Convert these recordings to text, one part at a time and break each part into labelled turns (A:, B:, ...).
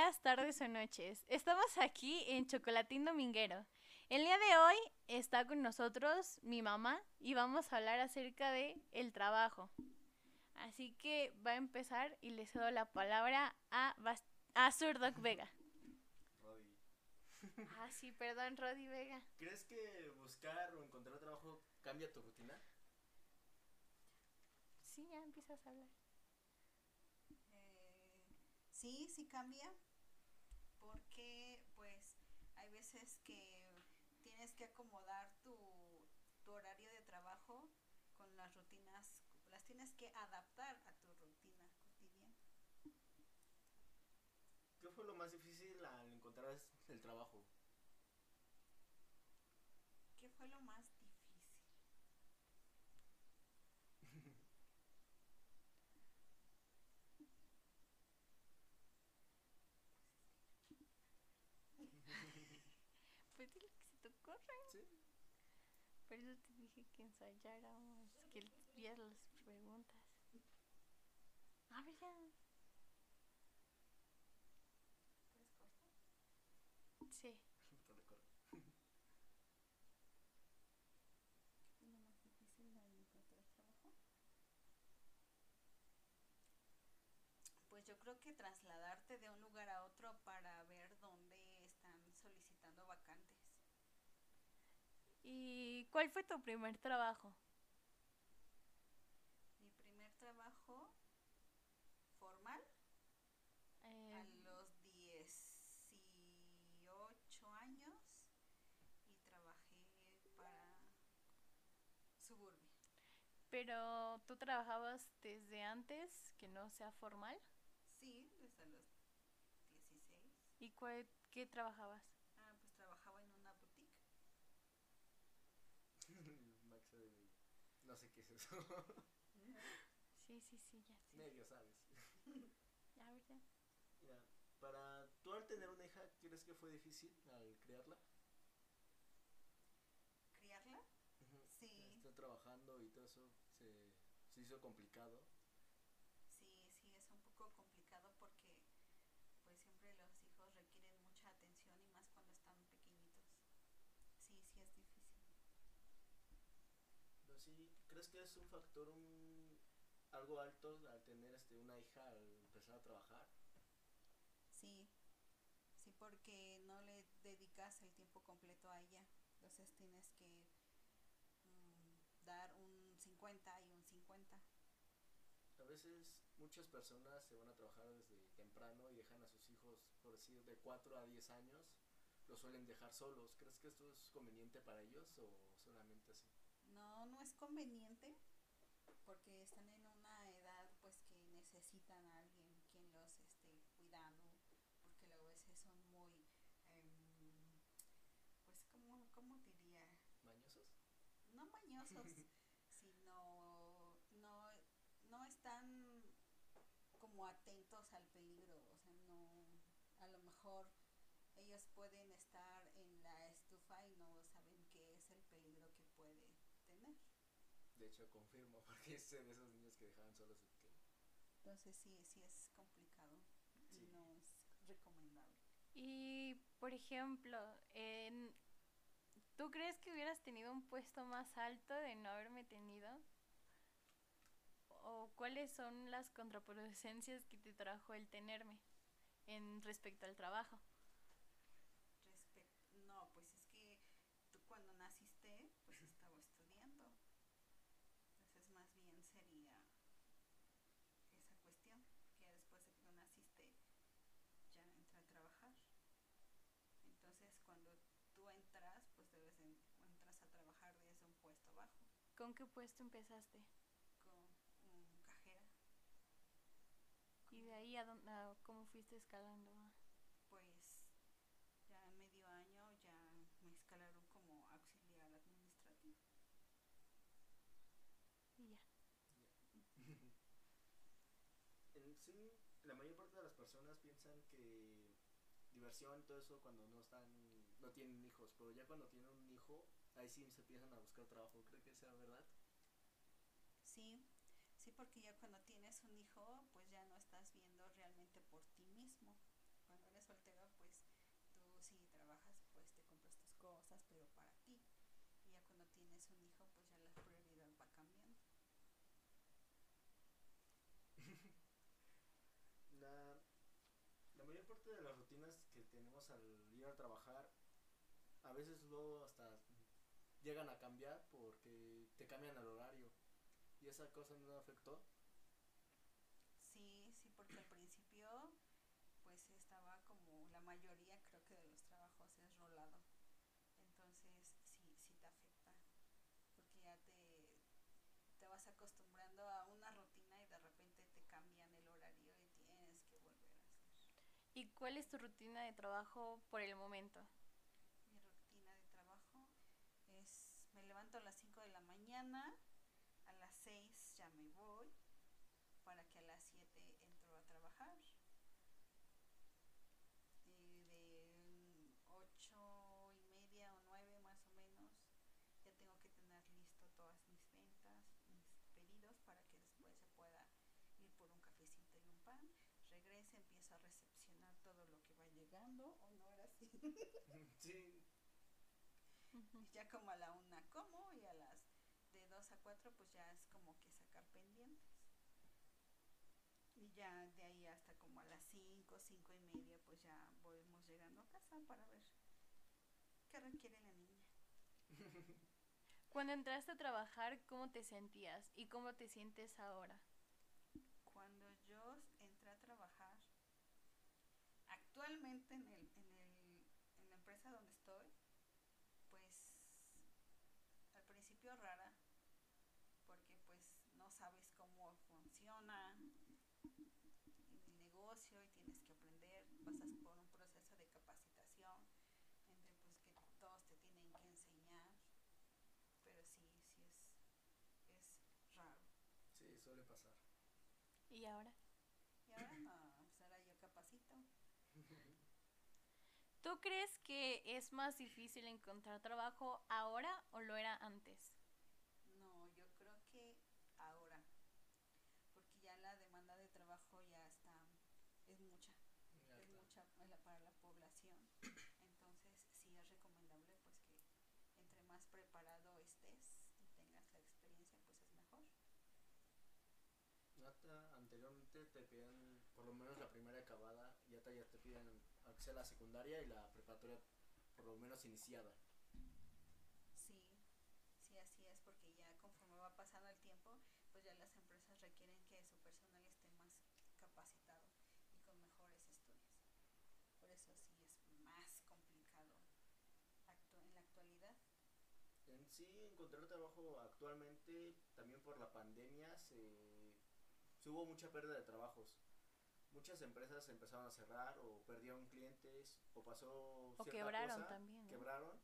A: Días, tardes o noches. Estamos aquí en Chocolatín Dominguero. El día de hoy está con nosotros mi mamá y vamos a hablar acerca de el trabajo. Así que va a empezar y le cedo la palabra a, Bas- a Surdoc Vega.
B: Rodi,
A: Ah, sí, perdón, Rodi Vega.
B: ¿crees que buscar o encontrar trabajo cambia tu rutina?
A: Sí, ya empiezas a hablar.
C: Eh, sí, sí cambia, porque pues hay veces que tienes que acomodar tu, tu horario de trabajo con las rutinas, las tienes que adaptar a tu rutina cotidiana.
B: ¿Qué fue lo más difícil al encontrar el trabajo?
C: ¿Qué fue lo más difícil?
A: Pues dile que se te ocurre.
B: Sí.
A: Por eso te dije que ensayáramos, que vieras las preguntas. A ver, ya.
C: ¿Puedes cortar?
A: Sí.
B: Te recuerdo.
C: ¿Qué fue lo más? Pues yo creo que trasladarte de un lugar a otro para ver dónde están solicitando vacantes.
A: ¿Y cuál fue tu primer trabajo?
C: Mi primer trabajo formal
A: Eh,
C: a los 18 años y trabajé para Suburbia.
A: pero tú trabajabas desde antes que no sea formal.
C: Sí, desde los 16.
A: ¿Y cuál- qué trabajabas?
C: Ah, pues trabajaba en una boutique.
B: Max, eh, no sé qué es eso.
A: Sí, sí, sí, ya sé.
B: Medio sabes.
A: Ya.
B: Mira, para tú al tener una hija, ¿crees que fue difícil al criarla?
C: ¿Criarla? Sí.
B: Está trabajando y todo eso se, se hizo complicado.
C: Sí, sí, es un poco complicado porque pues siempre los hijos requieren mucha atención y más cuando están pequeñitos. Sí, sí es difícil.
B: Pero sí, ¿crees que es un factor un, algo alto al tener este una hija al empezar a trabajar?
C: Sí, sí, porque no le dedicas el tiempo completo a ella. Entonces tienes que mm, dar un 50 y un 50.
B: A veces muchas personas se van a trabajar desde temprano y dejan a sus hijos, por decir, de 4 a 10 años, los suelen dejar solos. ¿Crees que esto es conveniente para ellos o solamente así?
C: No, no es conveniente porque están en una edad pues que necesitan a alguien quien los esté cuidando porque luego a veces son muy em, pues como cómo diría
B: ¿Mañosos?
C: no mañosos sino no no están como atentos al peligro o sea no a lo mejor ellos pueden estar en la estufa y no saben qué es el peligro que puede tener
B: De hecho, confirmo, porque sé de esos niños que dejaban solos que...
C: Entonces sí, sí es complicado
B: Sí.
C: y no es recomendable.
A: Y, por ejemplo, en- ¿tú crees que hubieras tenido un puesto más alto de no haberme tenido? ¿O cuáles son las contraproducencias que te trajo el tenerme en respecto al trabajo?
C: Respect no, pues es que tú cuando naciste, pues estaba estudiando. Entonces más bien sería esa cuestión, que después de que tú naciste ya entra a trabajar. Entonces cuando tú entras, pues debes en- entras a trabajar desde un puesto bajo,
A: ¿Con qué puesto empezaste?
C: con un cajera.
A: Y de ahí a, dónde, a cómo fuiste escalando.
C: pues ya en medio año ya me escalaron como auxiliar administrativo.
A: Y ya.
B: En sí, la mayor parte de las personas piensan que diversión y todo eso cuando no están, no tienen hijos, pero ya cuando tienen un hijo, ahí sí se empiezan a buscar trabajo. ¿Cree que sea verdad?
C: Sí, sí, porque ya cuando tienes un hijo, pues ya no estás viendo realmente por ti mismo. Cuando eres soltero, pues tú sí trabajas, pues te compras tus cosas, pero para ti. Y ya cuando tienes un hijo, pues ya la prioridad va cambiando.
B: la, la mayor parte de las rutinas que tenemos al ir a trabajar, a veces luego hasta llegan a cambiar porque te cambian el horario. ¿Y esa cosa no afectó?
C: Sí, sí, porque al principio pues estaba como la mayoría creo que de los trabajos es rolado. Entonces sí, sí te afecta. Porque ya te, te vas acostumbrando a una rutina y de repente te cambian el horario y tienes que volver a hacer.
A: ¿Y cuál es tu rutina de trabajo por el momento?
C: Mi rutina de trabajo es, me levanto a las 5 de la mañana, a las 6 ya me voy, para que a las 7 entro a trabajar. Y de 8 y media o 9 más o menos, ya tengo que tener listo todas mis ventas, mis pedidos, para que después se pueda ir por un cafecito y un pan. Regrese, empiezo a recepcionar todo lo que va llegando, o no era así.
B: sí,
C: Ya como a la una como y a las de dos a cuatro pues ya es como que sacar pendientes. Y ya de ahí hasta como a las cinco, cinco y media pues ya volvemos llegando a casa para ver qué requiere la niña.
A: Cuando entraste a trabajar, ¿cómo te sentías y cómo te sientes ahora?
C: Cuando yo entré a trabajar, actualmente en, el, en la empresa donde estoy, pues al principio rara, porque pues no sabes cómo funciona el negocio y tienes que aprender, pasas por un proceso de capacitación, entre pues que todos te tienen que enseñar, pero sí, sí es, es raro.
B: sí, suele pasar.
A: ¿Y ahora?
C: Y ahora no, pues ahora yo capacito.
A: ¿Tú crees que es más difícil encontrar trabajo ahora o lo era antes?
C: No, yo creo que ahora, porque ya la demanda de trabajo ya está, es mucha, es mucha para la, para la población. Entonces sí es recomendable pues que entre más preparado estés y tengas la experiencia pues es mejor.
B: Nata, anteriormente te piden por lo menos la primera acabada, ya te, ya te piden aunque sea la secundaria y la preparatoria por lo menos iniciada.
C: Sí, sí, así es, porque ya conforme va pasando el tiempo, pues ya las empresas requieren que su personal esté más capacitado y con mejores estudios. Por eso sí es más complicado en la actualidad.
B: En sí, encontrar trabajo actualmente, también por la pandemia, se, se hubo mucha pérdida de trabajos. Muchas empresas empezaron a cerrar o perdieron clientes o pasó
A: O
B: cierta
A: quebraron
B: cosa,
A: también, ¿no?
B: Quebraron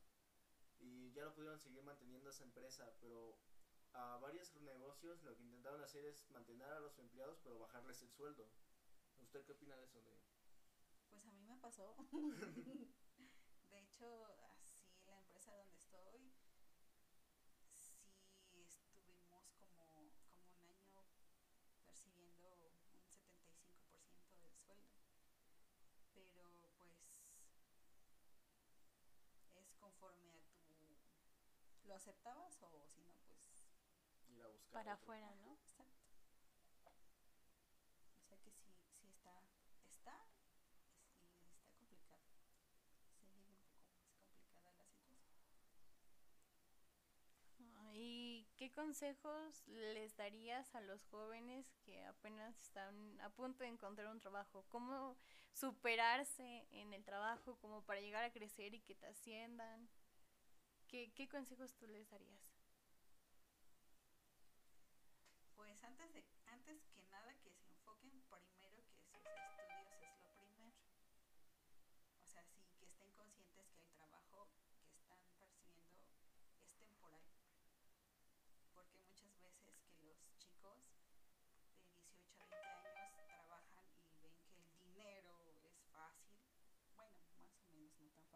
B: y ya no pudieron seguir manteniendo esa empresa, pero a varios negocios lo que intentaron hacer es mantener a los empleados pero bajarles el sueldo. ¿Usted qué opina de eso? De...
C: Pues a mí me pasó. de hecho, así la empresa donde estoy, sí estuvimos como, como un año percibiendo un 75% del sueldo. Pero pues es conforme a tu... ¿Lo aceptabas o si no, pues...
B: ir a buscar
A: Para
B: otro.
A: afuera, ¿no?
C: Exacto. O sea que sí, sí está, está, y está complicado. Se vive un poco más complicada la situación.
A: ¿Y qué consejos les darías a los jóvenes que apenas están a punto de encontrar un trabajo? ¿Cómo superarse en el trabajo como para llegar a crecer y que te asciendan? ¿Qué, qué consejos tú les darías?
C: Pues antes de,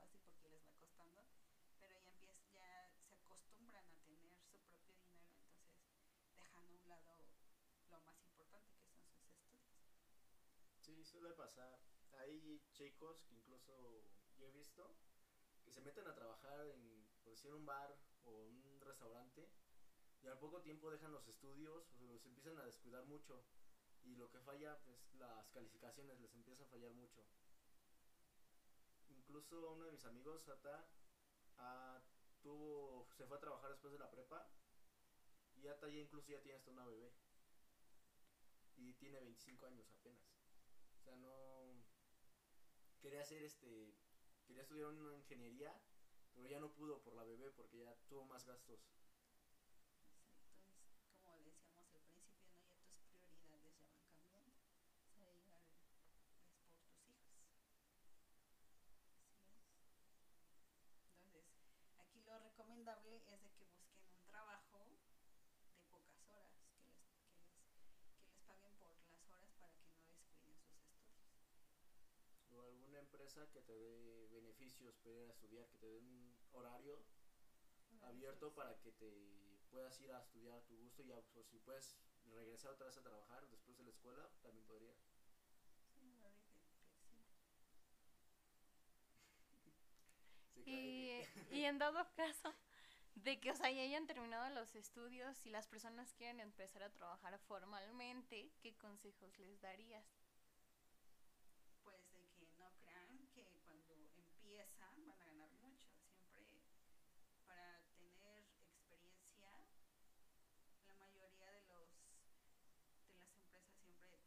C: fácil porque les va costando, pero ya empieza, ya se acostumbran a tener su propio dinero, entonces dejan a un lado lo más importante que son sus estudios.
B: Sí, suele pasar. Hay chicos que incluso yo he visto que se meten a trabajar en, por decir, un bar o un restaurante y al poco tiempo dejan los estudios o los empiezan a descuidar mucho y lo que falla, pues las calificaciones les empiezan a fallar mucho. Incluso uno de mis amigos, Ata, ah, tuvo, se fue a trabajar después de la prepa y Ata ya incluso ya tiene hasta una bebé. Y tiene 25 años apenas. O sea, no... Quería hacer este... Quería estudiar una ingeniería, pero ya no pudo por la bebé porque ya tuvo más gastos.
C: Exacto, es como decíamos al principio, ¿no? Ya tus prioridades ya van cambiando. O sea, ya es por tus hijos. Así es. Entonces, aquí lo recomendable es de que busquen un trabajo de pocas horas, que les, que les, que les paguen por las horas para que no descuiden sus estudios.
B: O alguna empresa que te dé beneficios para ir a estudiar, que te den un horario abierto para que te puedas ir a estudiar a tu gusto y ya, pues, si puedes regresar otra vez a trabajar después de la escuela, también podrías.
C: Sí.
B: Sí,
A: Y, y en dado caso de que, o sea, ya hayan terminado los estudios y las personas quieren empezar a trabajar formalmente, ¿qué consejos les darías?
C: pues de que no crean que cuando empiezan van a ganar mucho. Siempre para tener experiencia, la mayoría de los de las empresas siempre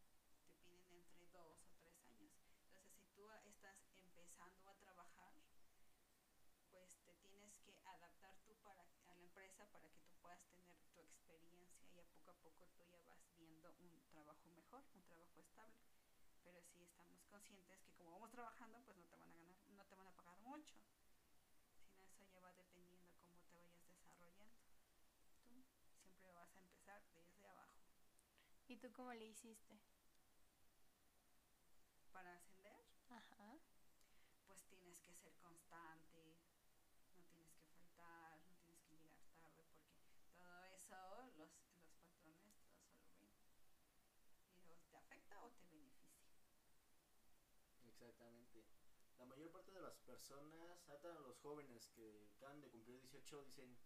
C: te piden entre dos o tres años. Entonces, si tú a- estás empezando a trabajar, pues te tienes que adaptar tú para a la empresa para que tú puedas tener tu experiencia y a poco a poco tú ya vas viendo un trabajo mejor, un trabajo estable. Pero sí estamos conscientes que como vamos trabajando pues no te van a ganar no te van a pagar mucho. Sino eso ya va dependiendo cómo te vayas desarrollando. Tú siempre vas a empezar desde abajo.
A: ¿Y tú cómo le hiciste?
C: para ascender
A: Ajá.
C: pues tienes que ser constante no tienes que faltar no tienes que llegar tarde porque todo eso los los patrones todo eso lo ven y o te o te beneficia
B: Exactamente. La mayor parte de las personas, hasta los jóvenes que acaban de cumplir 18, dicen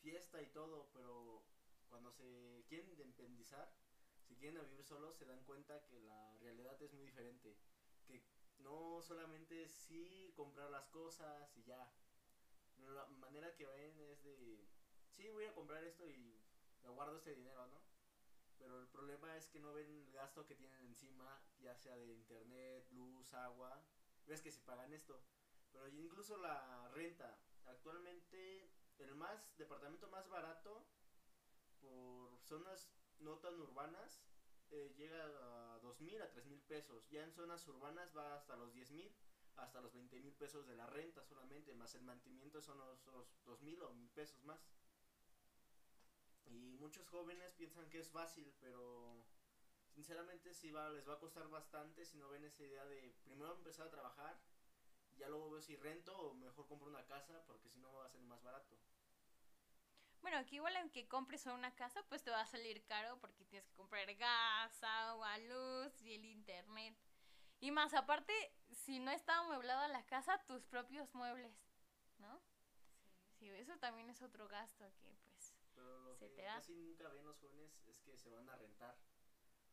B: fiesta y todo, pero cuando se quieren independizar, si quieren vivir solos, se dan cuenta que la realidad es muy diferente. Que no solamente sí comprar las cosas y ya. La manera que ven es de, sí, voy a comprar esto y me guardo este dinero, ¿no? Pero el problema es que no ven el gasto que tienen encima, ya sea de internet, luz, agua. Ves que se pagan esto. Pero incluso la renta. Actualmente el más departamento más barato por zonas no tan urbanas eh, llega a dos mil a tres mil pesos. Ya en zonas urbanas va hasta los diez mil hasta los 20 mil pesos de la renta solamente, más el mantenimiento son los, los 2 mil o mil pesos más. Y muchos jóvenes piensan que es fácil, pero sinceramente sí va, les va a costar bastante si no ven esa idea de primero empezar a trabajar, y ya luego veo si rento o mejor compro una casa porque si no va a ser más barato.
A: Bueno, aquí igual aunque compres una casa, pues te va a salir caro porque tienes que comprar gas, agua, luz y el internet. Y más aparte, si no está amueblada la casa, tus propios muebles, ¿no?
C: sí.
A: Sí, eso también es otro gasto que pues...
B: Pero lo
A: Se
B: que
A: da.
B: casi nunca ven los jóvenes es que se van a rentar.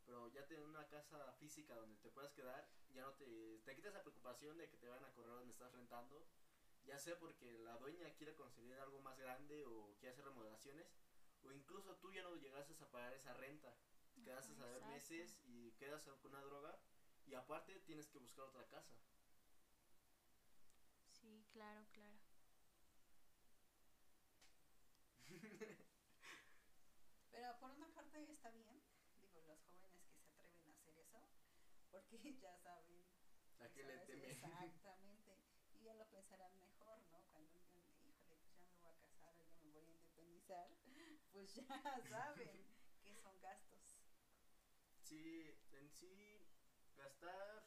B: Pero ya tener una casa física donde te puedas quedar, ya no te, te quitas la preocupación de que te van a correr donde estás rentando. Ya sea porque la dueña quiere conseguir algo más grande o quiere hacer remodelaciones. O incluso tú ya no llegases a pagar esa renta. Quedaste
A: Ajá,
B: a ver meses y quedas con una droga. Y aparte tienes que buscar otra casa.
A: Sí, claro, claro.
C: Por una parte está bien, digo, los jóvenes que se atreven a hacer eso, porque ya saben.
B: ¿A qué le temen?
C: Exactamente. Y ya lo pensarán mejor, ¿no? Cuando digan, híjole, pues ya me voy a casar o ya me voy a independizar, pues ya saben que son gastos.
B: Sí, en sí, gastar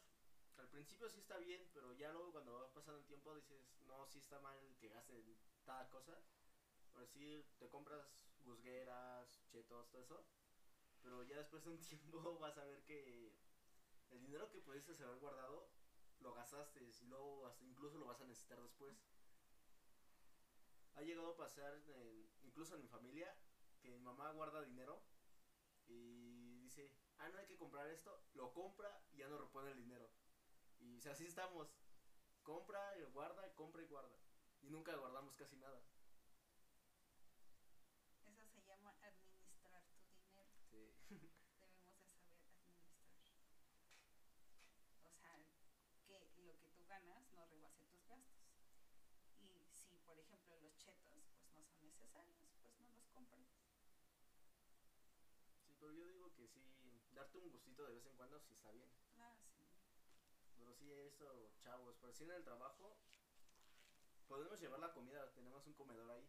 B: al principio sí está bien, pero ya luego cuando va pasando el tiempo dices, no, sí está mal que gaste en cada cosa. Por decir, te compras gusgueras, chetos, todo eso. Pero ya después de un tiempo vas a ver que el dinero que pudiste haber guardado lo gastaste y luego hasta incluso lo vas a necesitar después. Ha llegado a pasar, incluso en mi familia, que mi mamá guarda dinero y dice, ah, no hay que comprar esto, lo compra y ya no repone el dinero. Y o así estamos. compra, y guarda, compra y guarda. Y nunca guardamos casi nada.
C: Eso se llama administrar tu dinero.
B: Sí.
C: Debemos de saber administrar. O sea, que lo que tú ganas no rebase tus gastos. Y si, por ejemplo, los chetos pues no son necesarios, pues no los compres.
B: Sí, pero yo digo que sí, darte un gustito de vez en cuando sí está bien.
C: Ah, sí.
B: Pero sí, eso, chavos, por si en el trabajo podemos llevar la comida, tenemos un comedor ahí.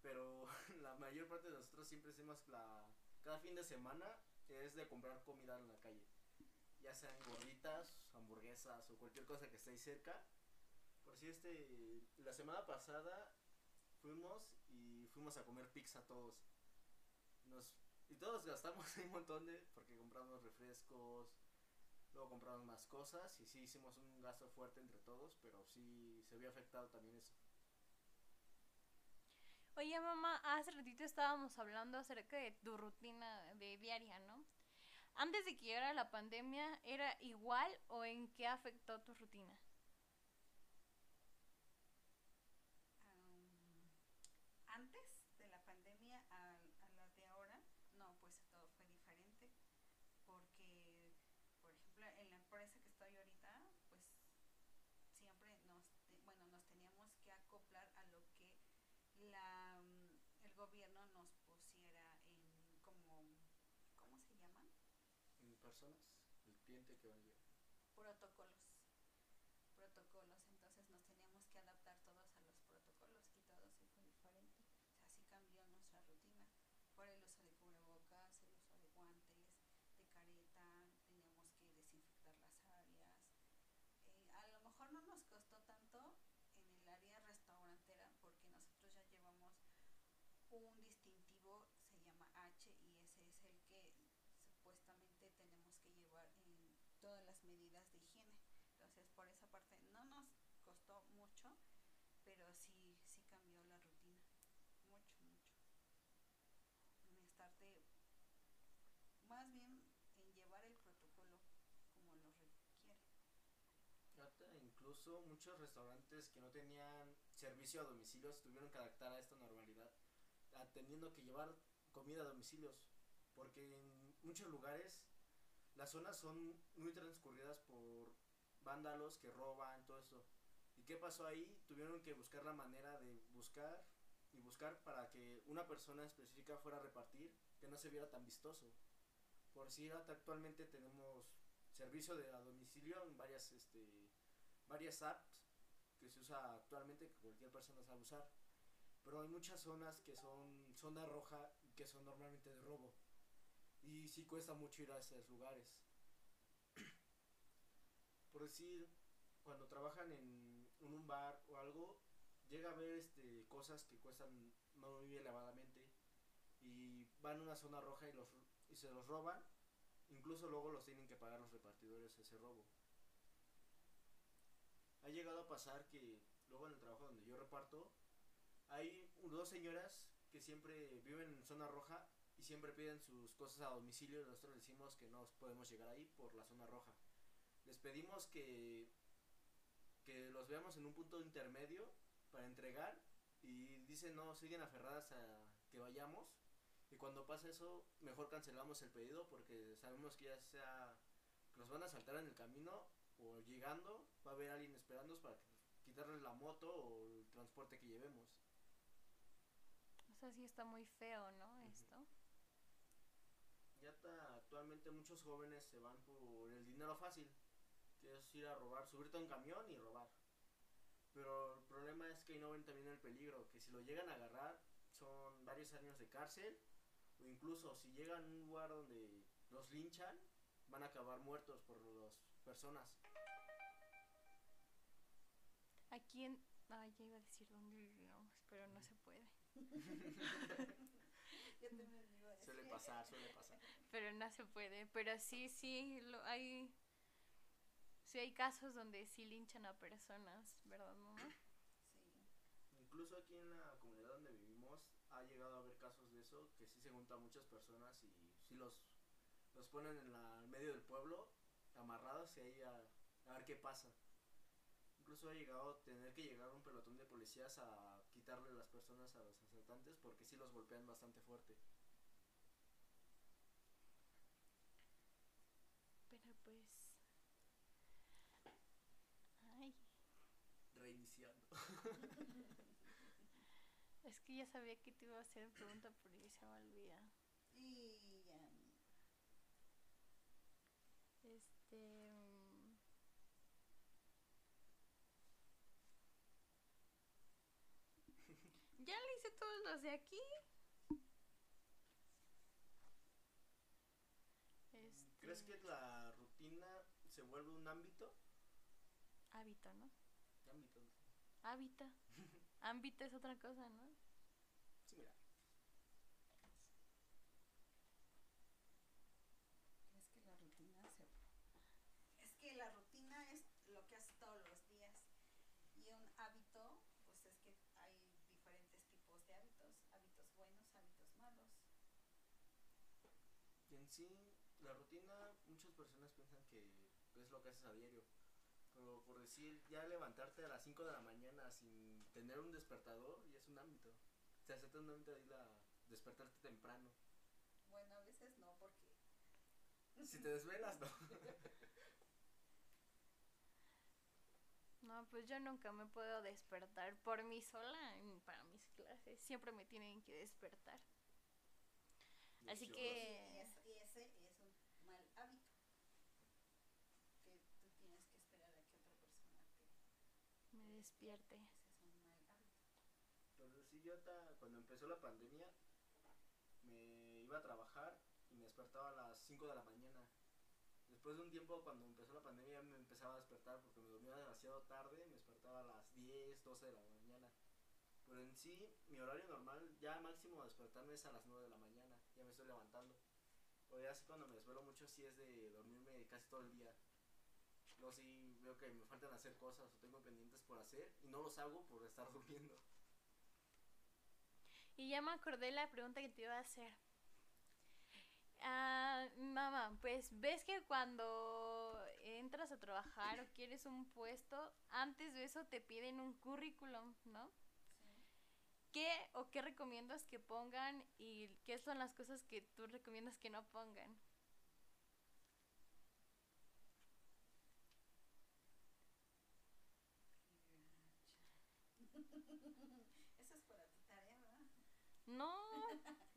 B: Pero la mayor parte de nosotros siempre hacemos la. Cada fin de semana es de comprar comida en la calle. Ya sean gorditas, hamburguesas o cualquier cosa que esté ahí cerca. Si este. La semana pasada fuimos y fuimos a comer pizza todos. Nos, y todos gastamos un montón de. Porque compramos refrescos, Luego compramos más cosas y sí hicimos un gasto fuerte entre todos, pero sí se vio afectado también eso.
A: Oye, mamá, hace ratito estábamos hablando acerca de tu rutina de diaria, ¿no? Antes de que llegara la pandemia, ¿era igual o en qué afectó tu rutina?
C: Am, antes de la pandemia a, a la de ahora, no, pues todo fue diferente. Porque, por ejemplo, en la empresa que estoy ahorita, pues siempre nos, te- bueno, nos teníamos que acoplar a lo que la, mm, el gobierno nos pusiera en como, ¿cómo se llaman?
B: En personas, el cliente que va a
C: protocolos. Protocolos, entonces nos teníamos que adaptar todos a los protocolos y todo sí fue diferente. O sea, sí cambió nuestra rutina. Por el uso de cubrebocas, el uso de guantes, de careta, teníamos que desinfectar las áreas. Eh, a lo mejor no nos costó tanto en el área restaurantera porque nosotros ya llevamos un distintivo, se llama H y ese es el que supuestamente tenemos que llevar en todas las medidas de higiene. Entonces, por esa parte no nos costó mucho, pero sí, sí cambió la rutina. Mucho, mucho. En estarte, más bien en llevar el protocolo como lo requiere.
B: Incluso muchos restaurantes que no tenían servicio a domicilios tuvieron que adaptar a esta normalidad, teniendo que llevar comida a domicilios, porque en muchos lugares las zonas son muy transcurridas por vándalos que roban, todo eso. ¿Y qué pasó ahí? Tuvieron que buscar la manera de buscar y buscar para que una persona específica fuera a repartir, que no se viera tan vistoso. Por si actualmente tenemos servicio de a domicilio en varias este varias apps que se usa actualmente que cualquier persona sabe usar pero hay muchas zonas que son zona roja que son normalmente de robo. Y sí cuesta mucho ir a esos lugares. Por decir cuando trabajan en un bar o algo llega a ver este cosas que cuestan muy elevadamente y van a una zona roja y los y se los roban. Incluso luego los tienen que pagar los repartidores ese robo. Ha llegado a pasar que luego en el trabajo donde yo reparto, hay dos señoras que siempre viven en zona roja y siempre piden sus cosas a domicilio nosotros decimos que no podemos llegar ahí por la zona roja. Les pedimos que, que los veamos en un punto intermedio para entregar y dicen no, siguen aferradas a que vayamos y cuando pasa eso, mejor cancelamos el pedido porque sabemos que ya sea que nos van a saltar en el camino o llegando, va a haber alguien esperándonos para quitarles la moto o el transporte que llevemos.
A: Sea, sí está muy feo, ¿no? Esto.
B: Ya está, actualmente muchos jóvenes se van por el dinero fácil, que es ir a robar, subirte a un camión y robar. Pero el problema es que no ven también el peligro, que si lo llegan a agarrar son varios años de cárcel, o incluso si llegan a un lugar donde los linchan, van a acabar muertos por las personas.
A: Aquí en... Ay, ya iba a decir dónde pero no se.
C: Yo también.
B: Suele pasar, suele pasar.
A: Pero no se puede. Pero sí, sí, lo, hay... Sí hay casos donde sí linchan a personas, ¿verdad, mamá?
C: Sí.
B: Incluso aquí en la comunidad donde vivimos ha llegado a haber casos de eso, que sí se juntan muchas personas y sí los, los ponen en la, en medio del pueblo, amarrados y ahí a, a ver qué pasa. Incluso incluso ha llegado a tener que llegar un pelotón de policías a quitarle las personas a los asaltantes porque sí los golpean bastante fuerte.
A: Pero pues... Ay,
B: Reiniciando.
A: es que ya sabía que te iba a hacer pregunta, pero ya se me olvida.
C: Y ya.
A: Este... mm, Los de aquí. Este...
B: ¿Crees que la rutina se vuelve un ámbito?
A: Hábito, ¿no?
B: Ámbito.
A: Hábito. Ámbito es otra cosa, ¿no?
B: Sí, mira.
C: ¿Crees que la rutina se.? Es que la rutina es lo que haces todos los días. Y un hábito, pues es que hay diferentes tipos de hábitos: hábitos buenos,
B: Y en sí, la rutina, muchas personas piensan que es lo que haces a diario. Pero por decir, ya levantarte a las 5 de la mañana sin tener un despertador, ya es un ámbito. Se hace un ámbito ir a despertarte temprano.
C: Bueno, a veces no, porque.
B: Si te desvelas, no.
A: No, pues yo nunca me puedo despertar por mí sola para mis clases. Siempre me tienen que despertar. Así
C: Y,
A: que...
C: es- y ese es un mal hábito. Que tú tienes que esperar a que otra persona te.
A: Me despierte.
C: Ese es un mal hábito.
B: Pero sí, yo ta- cuando empezó la pandemia, me iba a trabajar y me despertaba a las 5 de la mañana. Después de un tiempo, cuando empezó la pandemia, me empezaba a despertar porque me dormía demasiado tarde, me despertaba a las 10, 12 de la mañana. Pero en sí, mi horario normal, ya máximo despertarme es a las 9 de la mañana, me estoy levantando. Ya así cuando me desvelo mucho, sí es de dormirme casi todo el día. Luego sí veo que me faltan hacer cosas o tengo pendientes por hacer y no los hago por estar durmiendo.
A: Y ya me acordé la pregunta que te iba a hacer. Ah, mamá, pues ves que cuando entras a trabajar o quieres un puesto, antes de eso te piden un currículum, ¿no? ¿Qué o qué recomiendas que pongan y qué son las cosas que tú recomiendas que no pongan?
C: Eso es para tu tarea, ¿verdad?
A: No,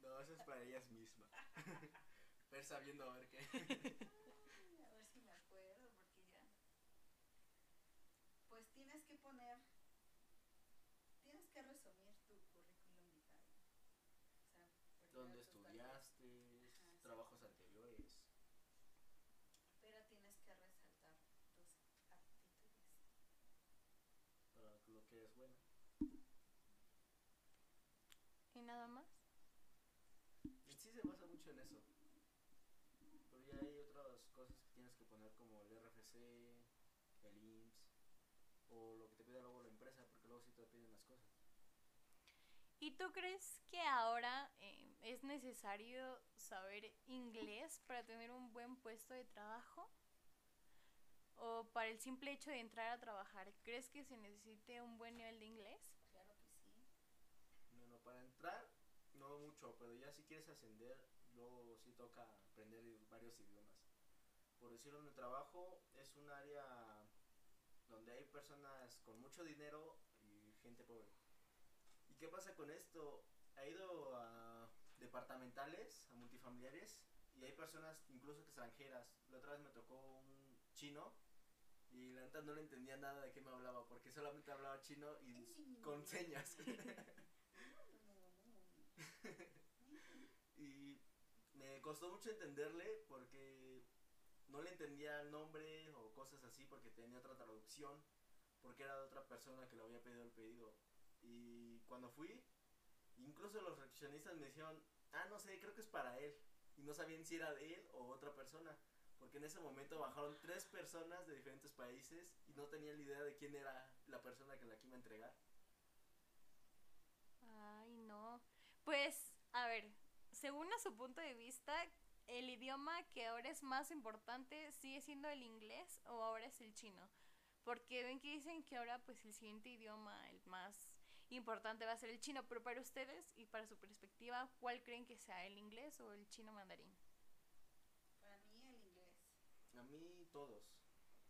B: No, eso es para ellas mismas. Ver sabiendo a ver qué.
C: Ay, a ver si me acuerdo, porque ya. Pues tienes que poner. Tienes que resumir tu currículum vitae. O sea, primero
B: ¿Dónde
C: tus tareas,
B: estudiaste?
C: Ajá, sí.
B: Trabajos anteriores.
C: Pero tienes que resaltar tus aptitudes.
B: Para lo que es bueno.
A: y nada más.
B: Sí se basa mucho en eso. Pero ya hay otras cosas que tienes que poner como el RFC, el IMSS o lo que te pide luego la empresa, porque luego sí te piden las cosas.
A: ¿Y tú crees que ahora eh, es necesario saber inglés para tener un buen puesto de trabajo? ¿O para el simple hecho de entrar a trabajar, crees que se necesite un buen nivel de inglés?
C: Claro que sí.
B: Bueno, para entrar, no mucho, pero ya si quieres ascender, luego sí toca aprender varios idiomas. Por decirlo, en el trabajo es un área donde hay personas con mucho dinero y gente pobre. ¿Y qué pasa con esto? Ha ido a departamentales, a multifamiliares, y hay personas incluso extranjeras. La otra vez me tocó un chino y la neta no le entendía nada de qué me hablaba, porque solamente hablaba chino y con señas. y me costó mucho entenderle porque no le entendía el nombre o cosas así porque tenía otra traducción, porque era de otra persona que le había pedido el pedido. Y cuando fui, incluso los recepcionistas me dijeron, ah, no sé, creo que es para él. Y no sabían si era de él o otra persona. Porque en ese momento bajaron tres personas de diferentes países y no tenían ni idea de quién era la persona que la que entregar.
A: Ay, no. Pues, a ver, según a su punto de vista, ¿el idioma que ahora es más importante sigue siendo el inglés o ahora es el chino? Porque ven que dicen que ahora pues el siguiente idioma, el más importante va a ser el chino, pero para ustedes y para su perspectiva, ¿cuál creen que sea el inglés o el chino mandarín?
C: Para mí el inglés.
B: A mí todos.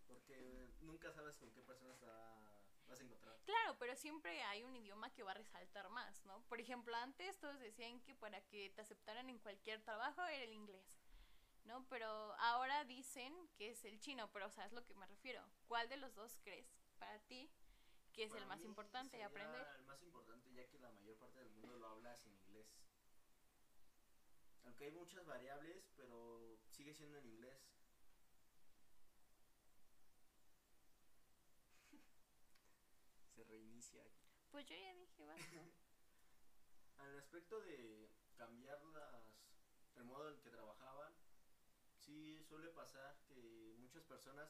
B: Porque nunca sabes con qué personas va- vas a encontrar.
A: Claro, pero siempre hay un idioma que va a resaltar más, ¿no? Por ejemplo, antes todos decían que para que te aceptaran en cualquier trabajo era el inglés, ¿no? Pero ahora dicen que es el chino, pero o sea, es lo que me refiero. ¿Cuál de los dos crees para ti que es el más importante
B: sería
A: aprender?
B: El más importante ya que la mayor parte del mundo lo hablas en inglés. Aunque hay muchas variables, pero sigue siendo en inglés. Se reinicia aquí.
A: Pues yo ya dije, basta.
B: Al aspecto de cambiar las, el modo en que trabajaban, sí suele pasar que muchas personas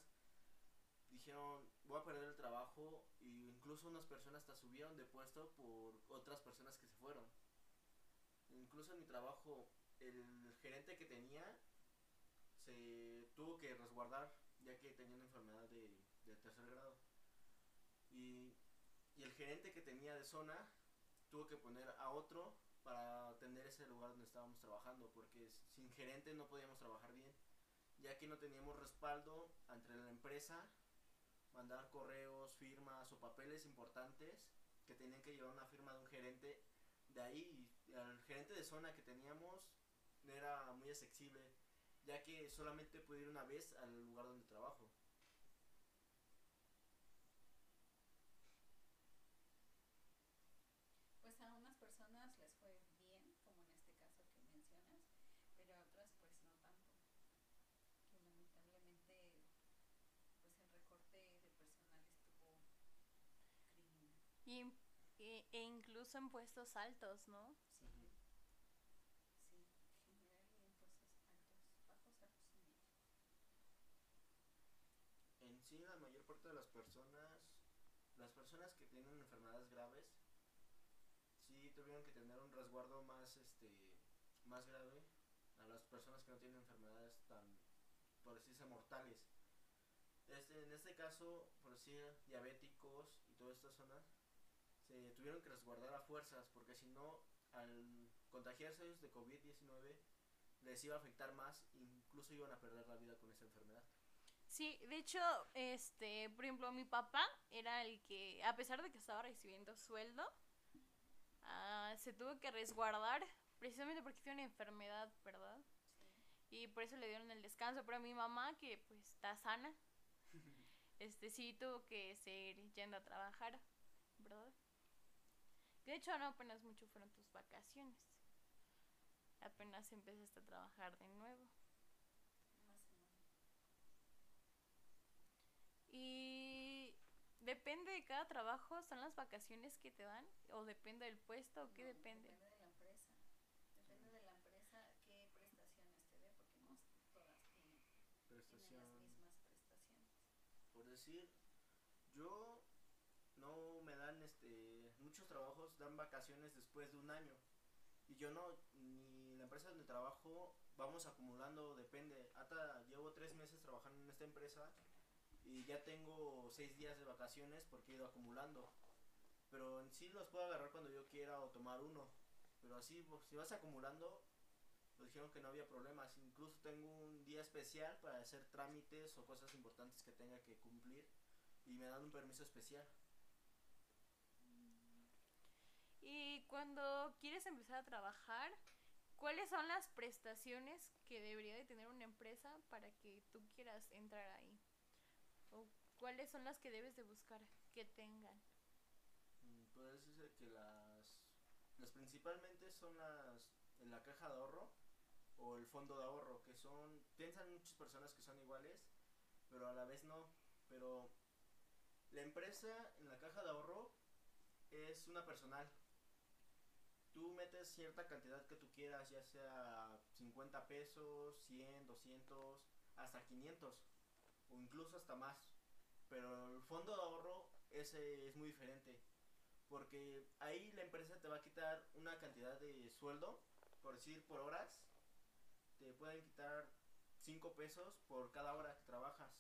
B: dijeron voy a perder el trabajo y incluso unas personas hasta subieron de puesto por otras personas que se fueron. Incluso en mi trabajo el gerente que tenía se tuvo que resguardar ya que tenía una enfermedad de, de tercer grado. Y, y el gerente que tenía de zona tuvo que poner a otro para atender ese lugar donde estábamos trabajando, porque sin gerente no podíamos trabajar bien, ya que no teníamos respaldo entre la empresa, mandar correos, firmas o papeles importantes que tenían que llevar una firma de un gerente. De ahí, el gerente de zona que teníamos no era muy accesible, ya que solamente pude ir una vez al lugar donde trabajo.
C: Pues a unas personas les fue bien, como en este caso que mencionas, pero a otras pues no tanto. Que lamentablemente pues el recorte de personal estuvo criminal.
A: Y, e, e incluso en puestos altos, ¿no?
C: Sí. Sí, general y en puestos altos, bajos, altos y medios.
B: En sí, la mayor parte de las personas, las personas que tienen enfermedades graves, sí tuvieron que tener un resguardo más, este, más grave a las personas que no tienen enfermedades tan, por decirse, mortales. Este, en este caso, por decir, diabéticos y todas estas zonas, se tuvieron que resguardar a fuerzas, porque si no, al contagiarse ellos de COVID-19, les iba a afectar más, incluso iban a perder la vida con esa enfermedad.
A: Sí, de hecho, este, por ejemplo, mi papá era el que, a pesar de que estaba recibiendo sueldo, ah, se tuvo que resguardar precisamente porque tiene una enfermedad, ¿verdad?
C: Sí.
A: Y por eso le dieron el descanso. Pero mi mamá, que pues está sana, este sí tuvo que seguir yendo a trabajar, ¿verdad? De hecho, no apenas mucho fueron tus vacaciones. Apenas empezaste a trabajar de nuevo. Y depende de cada trabajo, son las vacaciones que te dan, o depende del puesto, o qué
C: No,
A: depende.
C: Depende de la empresa. Depende de la empresa qué prestaciones te dé, porque no todas tienen, tienen las mismas prestaciones.
B: por decir, yo no me dan este muchos trabajos dan vacaciones después de un año. Y yo no ni la empresa donde trabajo vamos acumulando depende. Hasta llevo tres meses trabajando en esta empresa y ya tengo seis días de vacaciones porque he ido acumulando. Pero en sí los puedo agarrar cuando yo quiera o tomar uno. Pero así pues, si vas acumulando nos dijeron que no había problemas. Incluso tengo un día especial para hacer trámites o cosas importantes que tenga que cumplir y me dan un permiso especial
A: Y cuando quieres empezar a trabajar, ¿cuáles son las prestaciones que debería de tener una empresa para que tú quieras entrar ahí? ¿O cuáles son las que debes de buscar que tengan?
B: Mm, Puede decirse que las, las principalmente son las en la caja de ahorro o el fondo de ahorro, que son, piensan muchas personas que son iguales, pero a la vez no. Pero la empresa en la caja de ahorro es una personal. Tú metes cierta cantidad que tú quieras, ya sea 50 pesos, 100, 200, hasta 500 o incluso hasta más. Pero el fondo de ahorro ese es muy diferente. Porque ahí la empresa te va a quitar una cantidad de sueldo, por decir por horas, te pueden quitar 5 pesos por cada hora que trabajas.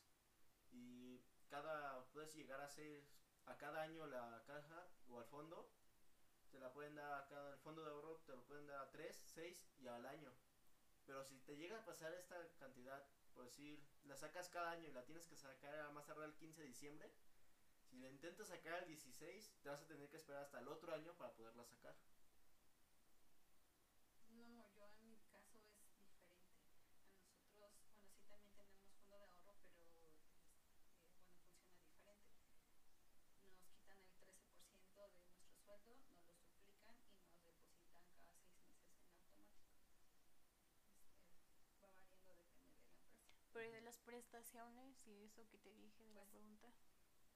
B: Y cada, puedes llegar a hacer a cada año la caja o al fondo, te la pueden dar a cada, el fondo de ahorro te lo pueden dar a 3, 6 y al año. Pero si te llega a pasar esta cantidad, por decir, la sacas cada año y la tienes que sacar a más tardar el 15 de diciembre, si la intentas sacar al 16, te vas a tener que esperar hasta el otro año para poderla sacar.
C: No, yo en mi caso es diferente. A nosotros, bueno, sí también tenemos fondo de ahorro, pero este, bueno, funciona diferente. Nos quitan el 13% de nuestro sueldo, nos lo suplican y nos depositan cada seis meses en automático. Este, va variando, depende de la empresa.
A: Pero de las prestaciones y eso que te dije de la
C: Pues,
A: pregunta.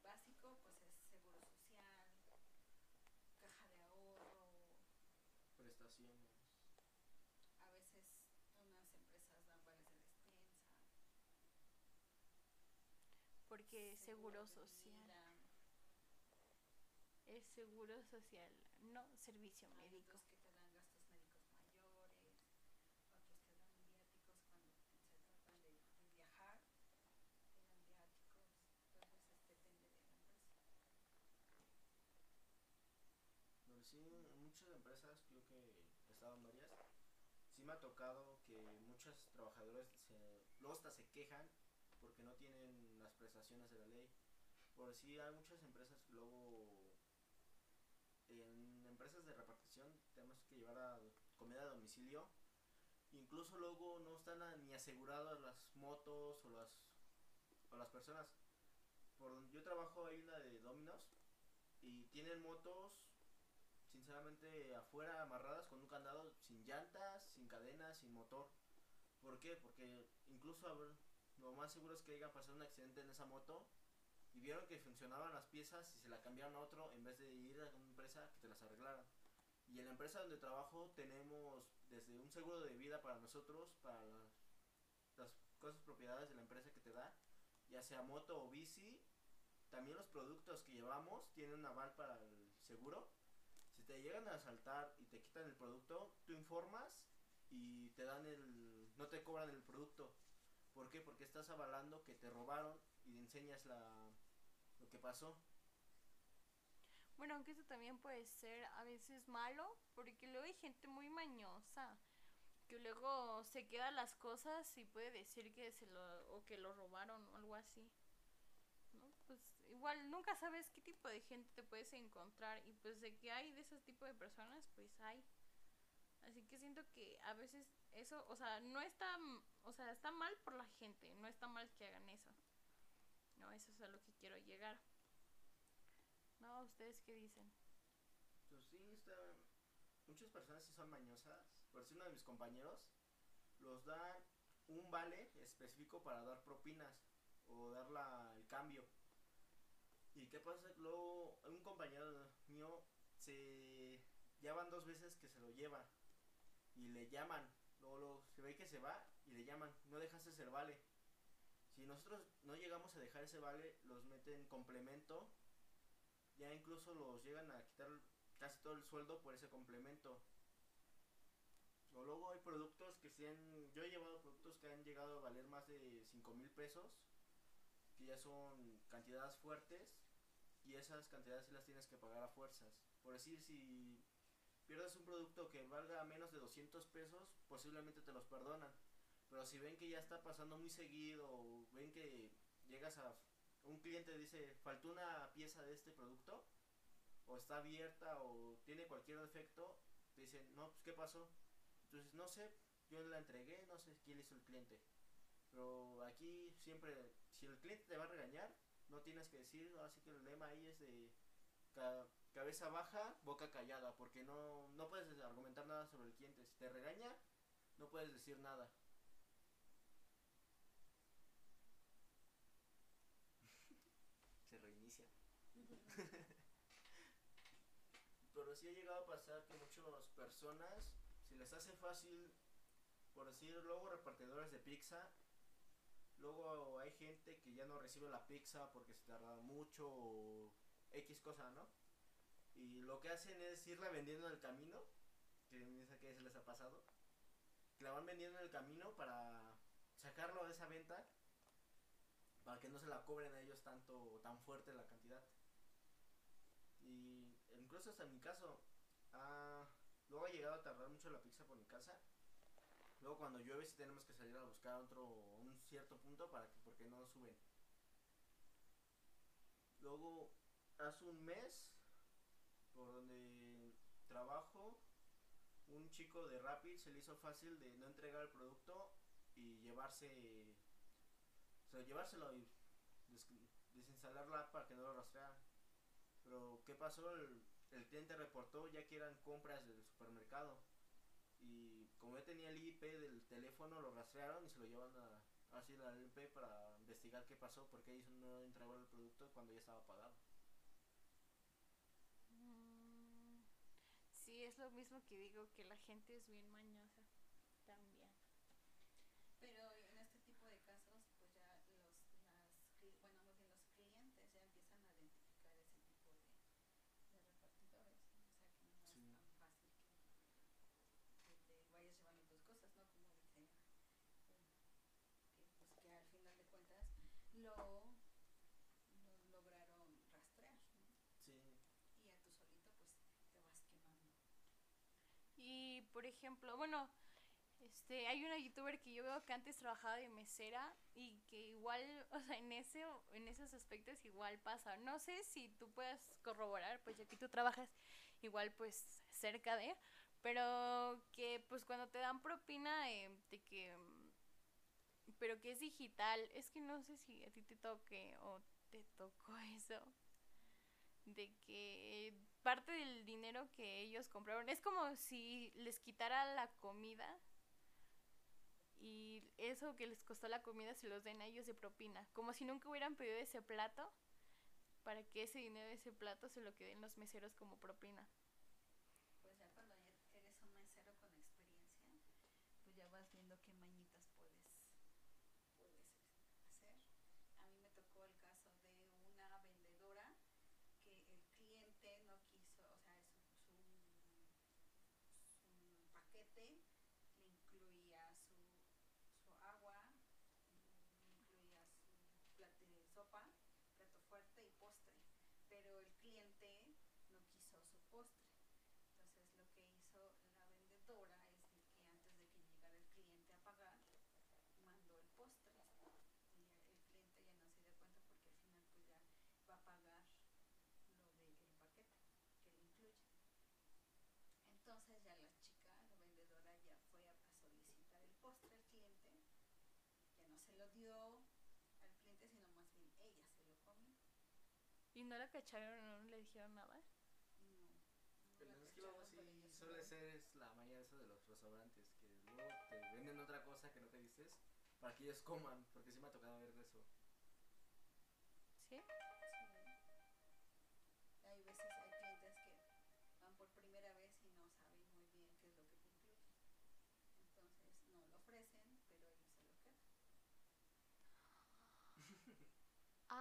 C: Básico, pues es seguro social, caja de ahorro,
B: Prestaciones.
C: a veces unas empresas dan vales de despensa.
A: Porque es seguro
C: de
A: social.
C: vida.
A: Es seguro social, no servicio
C: Hay
A: médico.
C: que te dan gastos médicos mayores, otros te dan viáticos cuando se tratan de, de viajar, te dan viáticos, entonces depende de la empresa.
B: Pero muchas empresas, creo que he estado en varias, sí me ha tocado que muchos trabajadores se, luego hasta se quejan porque no tienen las prestaciones de la ley. Por decir, hay muchas empresas luego, en empresas de repartición, tenemos que llevar a comida a domicilio. Incluso luego no están ni aseguradas las motos o las, o las personas. Por donde yo trabajo hay una de Dominos y tienen motos sinceramente afuera amarradas con un candado sin llantas, sin cadenas, sin motor. ¿Por qué? Porque incluso lo más seguro es que haya pasado un accidente en esa moto y vieron que funcionaban las piezas y se la cambiaron a otro en vez de ir a una empresa que te las arreglaran. Y en la empresa donde trabajo tenemos desde un seguro de vida para nosotros, para las, las cosas propiedades de la empresa que te da, ya sea moto o bici. También los productos que llevamos tienen un aval para el seguro. Te llegan a asaltar y te quitan el producto, tú informas y te dan el... no te cobran el producto. ¿Por qué? Porque estás avalando que te robaron y enseñas la lo que pasó.
A: Bueno, aunque eso también puede ser a veces malo, porque luego hay gente muy mañosa que luego se queda las cosas y puede decir que se lo o que lo robaron o algo así. ¿No? Pues igual nunca sabes qué tipo de gente te puedes encontrar y pues de que hay de ese tipo de personas, pues hay. Así que siento que a veces eso, o sea, no está, o sea, está mal por la gente, no está mal que hagan eso. No, eso es a lo que quiero llegar. No, ¿ustedes qué dicen?
B: Pues sí, muchas personas sí son mañosas. Por decir uno de mis compañeros, los dan un vale específico para dar propinas o dar la- el cambio. ¿Y qué pasa? Luego un compañero mío se... Ya van dos veces que se lo lleva y le llaman. Luego, luego se ve que se va y le llaman. No dejaste el vale. Si nosotros no llegamos a dejar ese vale, los meten complemento. Ya incluso los llegan a quitar casi todo el sueldo por ese complemento. O luego hay productos que se han... Yo he llevado productos que han llegado a valer más de 5 mil pesos. Que ya son cantidades fuertes. Y esas cantidades sí las tienes que pagar a fuerzas. Por decir, si pierdes un producto que valga menos de 200 pesos, posiblemente te los perdonan. Pero si ven que ya está pasando muy seguido, o ven que llegas a un cliente dice, faltó una pieza de este producto, o está abierta, o tiene cualquier defecto, te dicen, no, pues ¿qué pasó? Entonces, no sé, yo la entregué, no sé quién hizo el cliente. Pero aquí siempre, si el cliente te va a regañar, no tienes que decir, así que el lema ahí es de ca- cabeza baja, boca callada, porque no, no puedes argumentar nada sobre el cliente. Si te regaña, no puedes decir nada. Se reinicia. Pero sí ha llegado a pasar que muchas personas, si les hace fácil, por decir, luego repartidores de pizza, luego hay gente que ya no recibe la pizza porque se tarda mucho o X cosa, ¿no? Y lo que hacen es irla vendiendo en el camino, que qué se les ha pasado, que la van vendiendo en el camino para sacarlo de esa venta para que no se la cobren a ellos tanto, tan fuerte la cantidad. Y incluso hasta en mi caso, ah, luego ha llegado a tardar mucho la pizza por mi casa. Luego cuando llueve sí tenemos que salir a buscar otro, un cierto punto para que, porque no suben. Luego, hace un mes, por donde trabajo, un chico de Rapid se le hizo fácil de no entregar el producto y llevarse, o sea, llevárselo y des- desinstalar la app para que no lo rastreara. Pero, ¿qué pasó? El, el cliente reportó ya que eran compras del supermercado. Y como ya tenía el IP del teléfono, lo rastrearon y se lo llevan a, así la LP para investigar qué pasó, porque hizo no entregó el producto cuando ya estaba pagado.
A: Mm, Sí, es lo mismo que digo, que la gente es bien mañosa también.
C: Pero en este tipo de casos, pues ya los, las, cli- bueno, más bien los clientes ya empiezan a identificar ese tipo de, de repartidores, ¿no? o sea que no
B: Sí.
C: es tan fácil que, que te vayas llevando tus cosas, ¿no? Como dice, eh, que pues que al final de cuentas lo, lo lograron rastrear, ¿no?
B: Sí,
C: Y a tú solito pues te vas quemando.
A: Y por ejemplo, bueno, este, hay una youtuber que yo veo que antes trabajaba de mesera y que igual, o sea, en ese, en esos aspectos igual pasa. No sé si tú puedes corroborar, pues ya que tú trabajas igual pues cerca de, pero que pues cuando te dan propina eh, de que, mm, pero que es digital, es que no sé si a ti te toque o te tocó eso de que parte del dinero que ellos compraron es como si les quitara la comida y eso que les costó la comida se los den a ellos de propina, como si nunca hubieran pedido ese plato para que ese dinero de ese plato se lo queden los meseros como propina.
C: Pues ya cuando ya eres un mesero con experiencia, pues ya vas viendo qué mañitas puedes, puedes hacer. A mí me tocó el caso de una vendedora que el cliente no quiso, o sea, su, su, su paquete le incluía su, agua, incluía su plato de sopa, plato fuerte y postre, pero el cliente no quiso su postre. Entonces lo que hizo la vendedora es de que antes de que llegara el cliente a pagar, mandó el postre. Y el cliente ya no se dio cuenta porque al final pues ya va a pagar lo del paquete que le incluye. Entonces ya la chica, la vendedora, ya fue a, a solicitar el postre al cliente. Ya no se lo dio al cliente, sino más bien ella se lo comió.
A: Y no la cacharon, no le dijeron nada.
C: No. no
B: pero es que luego sí suele ser es la maña esa de los restaurantes, que luego te venden otra cosa que no te dices para que ellos coman, porque sí me ha tocado ver de eso.
A: ¿Sí?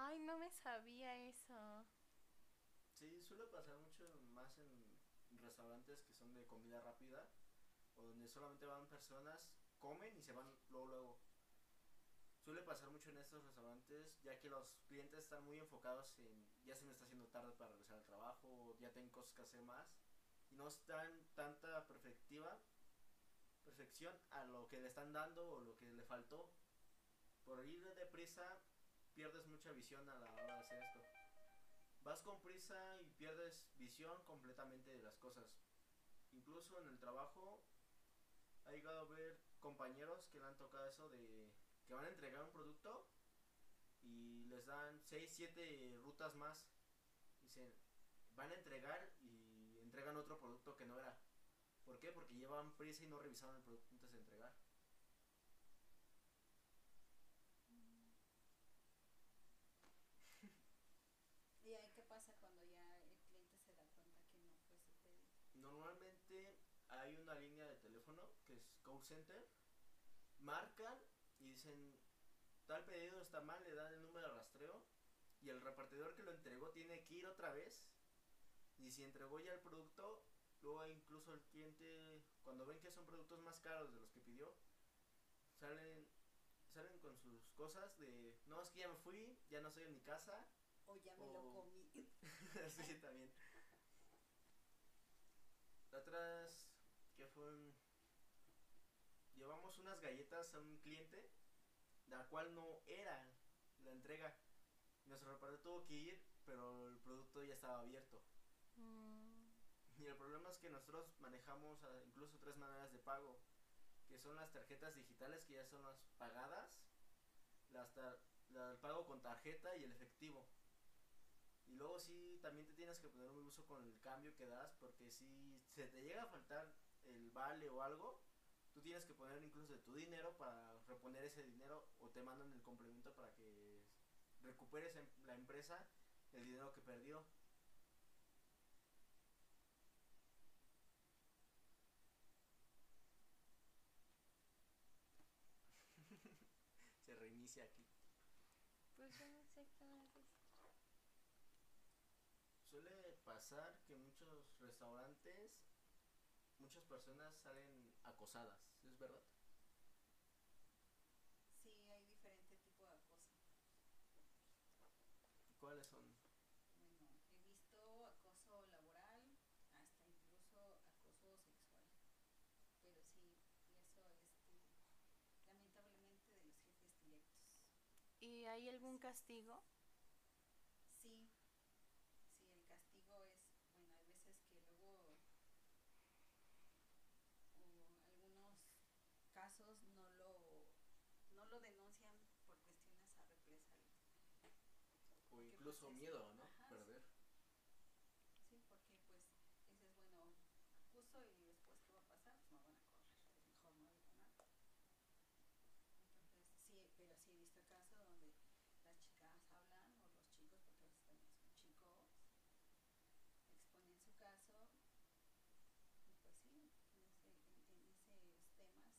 A: Ay, no me sabía eso.
B: Sí, suele pasar mucho más en restaurantes que son de comida rápida o donde solamente van personas, comen y se van luego luego. Suele pasar mucho en estos restaurantes ya que los clientes están muy enfocados en ya se me está haciendo tarde para regresar al trabajo, ya tengo cosas que hacer más y no están tanta perfectiva perfección a lo que le están dando o lo que le faltó. Por ir deprisa pierdes mucha visión a la hora de hacer esto. Vas con prisa y pierdes visión completamente de las cosas. Incluso en el trabajo ha llegado a ver compañeros que le han tocado eso de que van a entregar un producto y les dan 6, 7 rutas más. Dicen, van a entregar y entregan otro producto que no era. ¿Por qué? Porque llevan prisa y no revisaron el producto antes de entregar.
C: ¿Y qué pasa cuando ya el cliente se da cuenta que no fue su pedido?
B: Normalmente hay una línea de teléfono que es call center. Marcan y dicen tal pedido está mal, le dan el número de rastreo y el repartidor que lo entregó tiene que ir otra vez. Y si entregó ya el producto, luego incluso el cliente, cuando ven que son productos más caros de los que pidió, salen salen con sus cosas de, no, es que ya me fui, ya no estoy en mi casa.
C: O ya me lo comí.
B: sí, también. La otra es que fue un- Llevamos unas galletas a un cliente, la cual no era la entrega. Nuestro repartidor tuvo que ir, pero el producto ya estaba abierto.
A: Mm,
B: Y el problema es que nosotros manejamos ah, incluso tres maneras de pago, que son las tarjetas digitales, que ya son las pagadas, las tar- la- el pago con tarjeta y el efectivo. Y luego sí, también te tienes que poner muy uso con el cambio que das, porque si se te llega a faltar el vale o algo, tú tienes que poner incluso de tu dinero para reponer ese dinero o te mandan el complemento para que recuperes en la empresa el dinero que perdió. se reinicia aquí.
A: pues yo no sé qué más decir.
B: Suele pasar que en muchos restaurantes muchas personas salen acosadas, ¿es verdad?
C: Sí, hay diferente tipo de acoso.
B: ¿Cuáles son?
C: Bueno, he visto acoso laboral, hasta incluso acoso sexual. Pero sí, y eso, este, lamentablemente de los jefes directos.
A: ¿Y hay algún castigo?
C: Sí, sí, el castigo es, bueno, hay veces que luego, o algunos casos no lo, no lo denuncian por cuestiones a represalia.
B: O
C: Porque,
B: incluso miedo, ¿no?
C: ajá,
B: Perder.
C: Sí, porque pues dices, bueno, acuso y después qué va a pasar, pues me van a correr, mejor no digo nada. Entonces, sí, pero sí he visto casos donde las chicas hablan o los chicos, porque a veces también son chicos, exponen su caso y pues sí, en, ese, en, en esos temas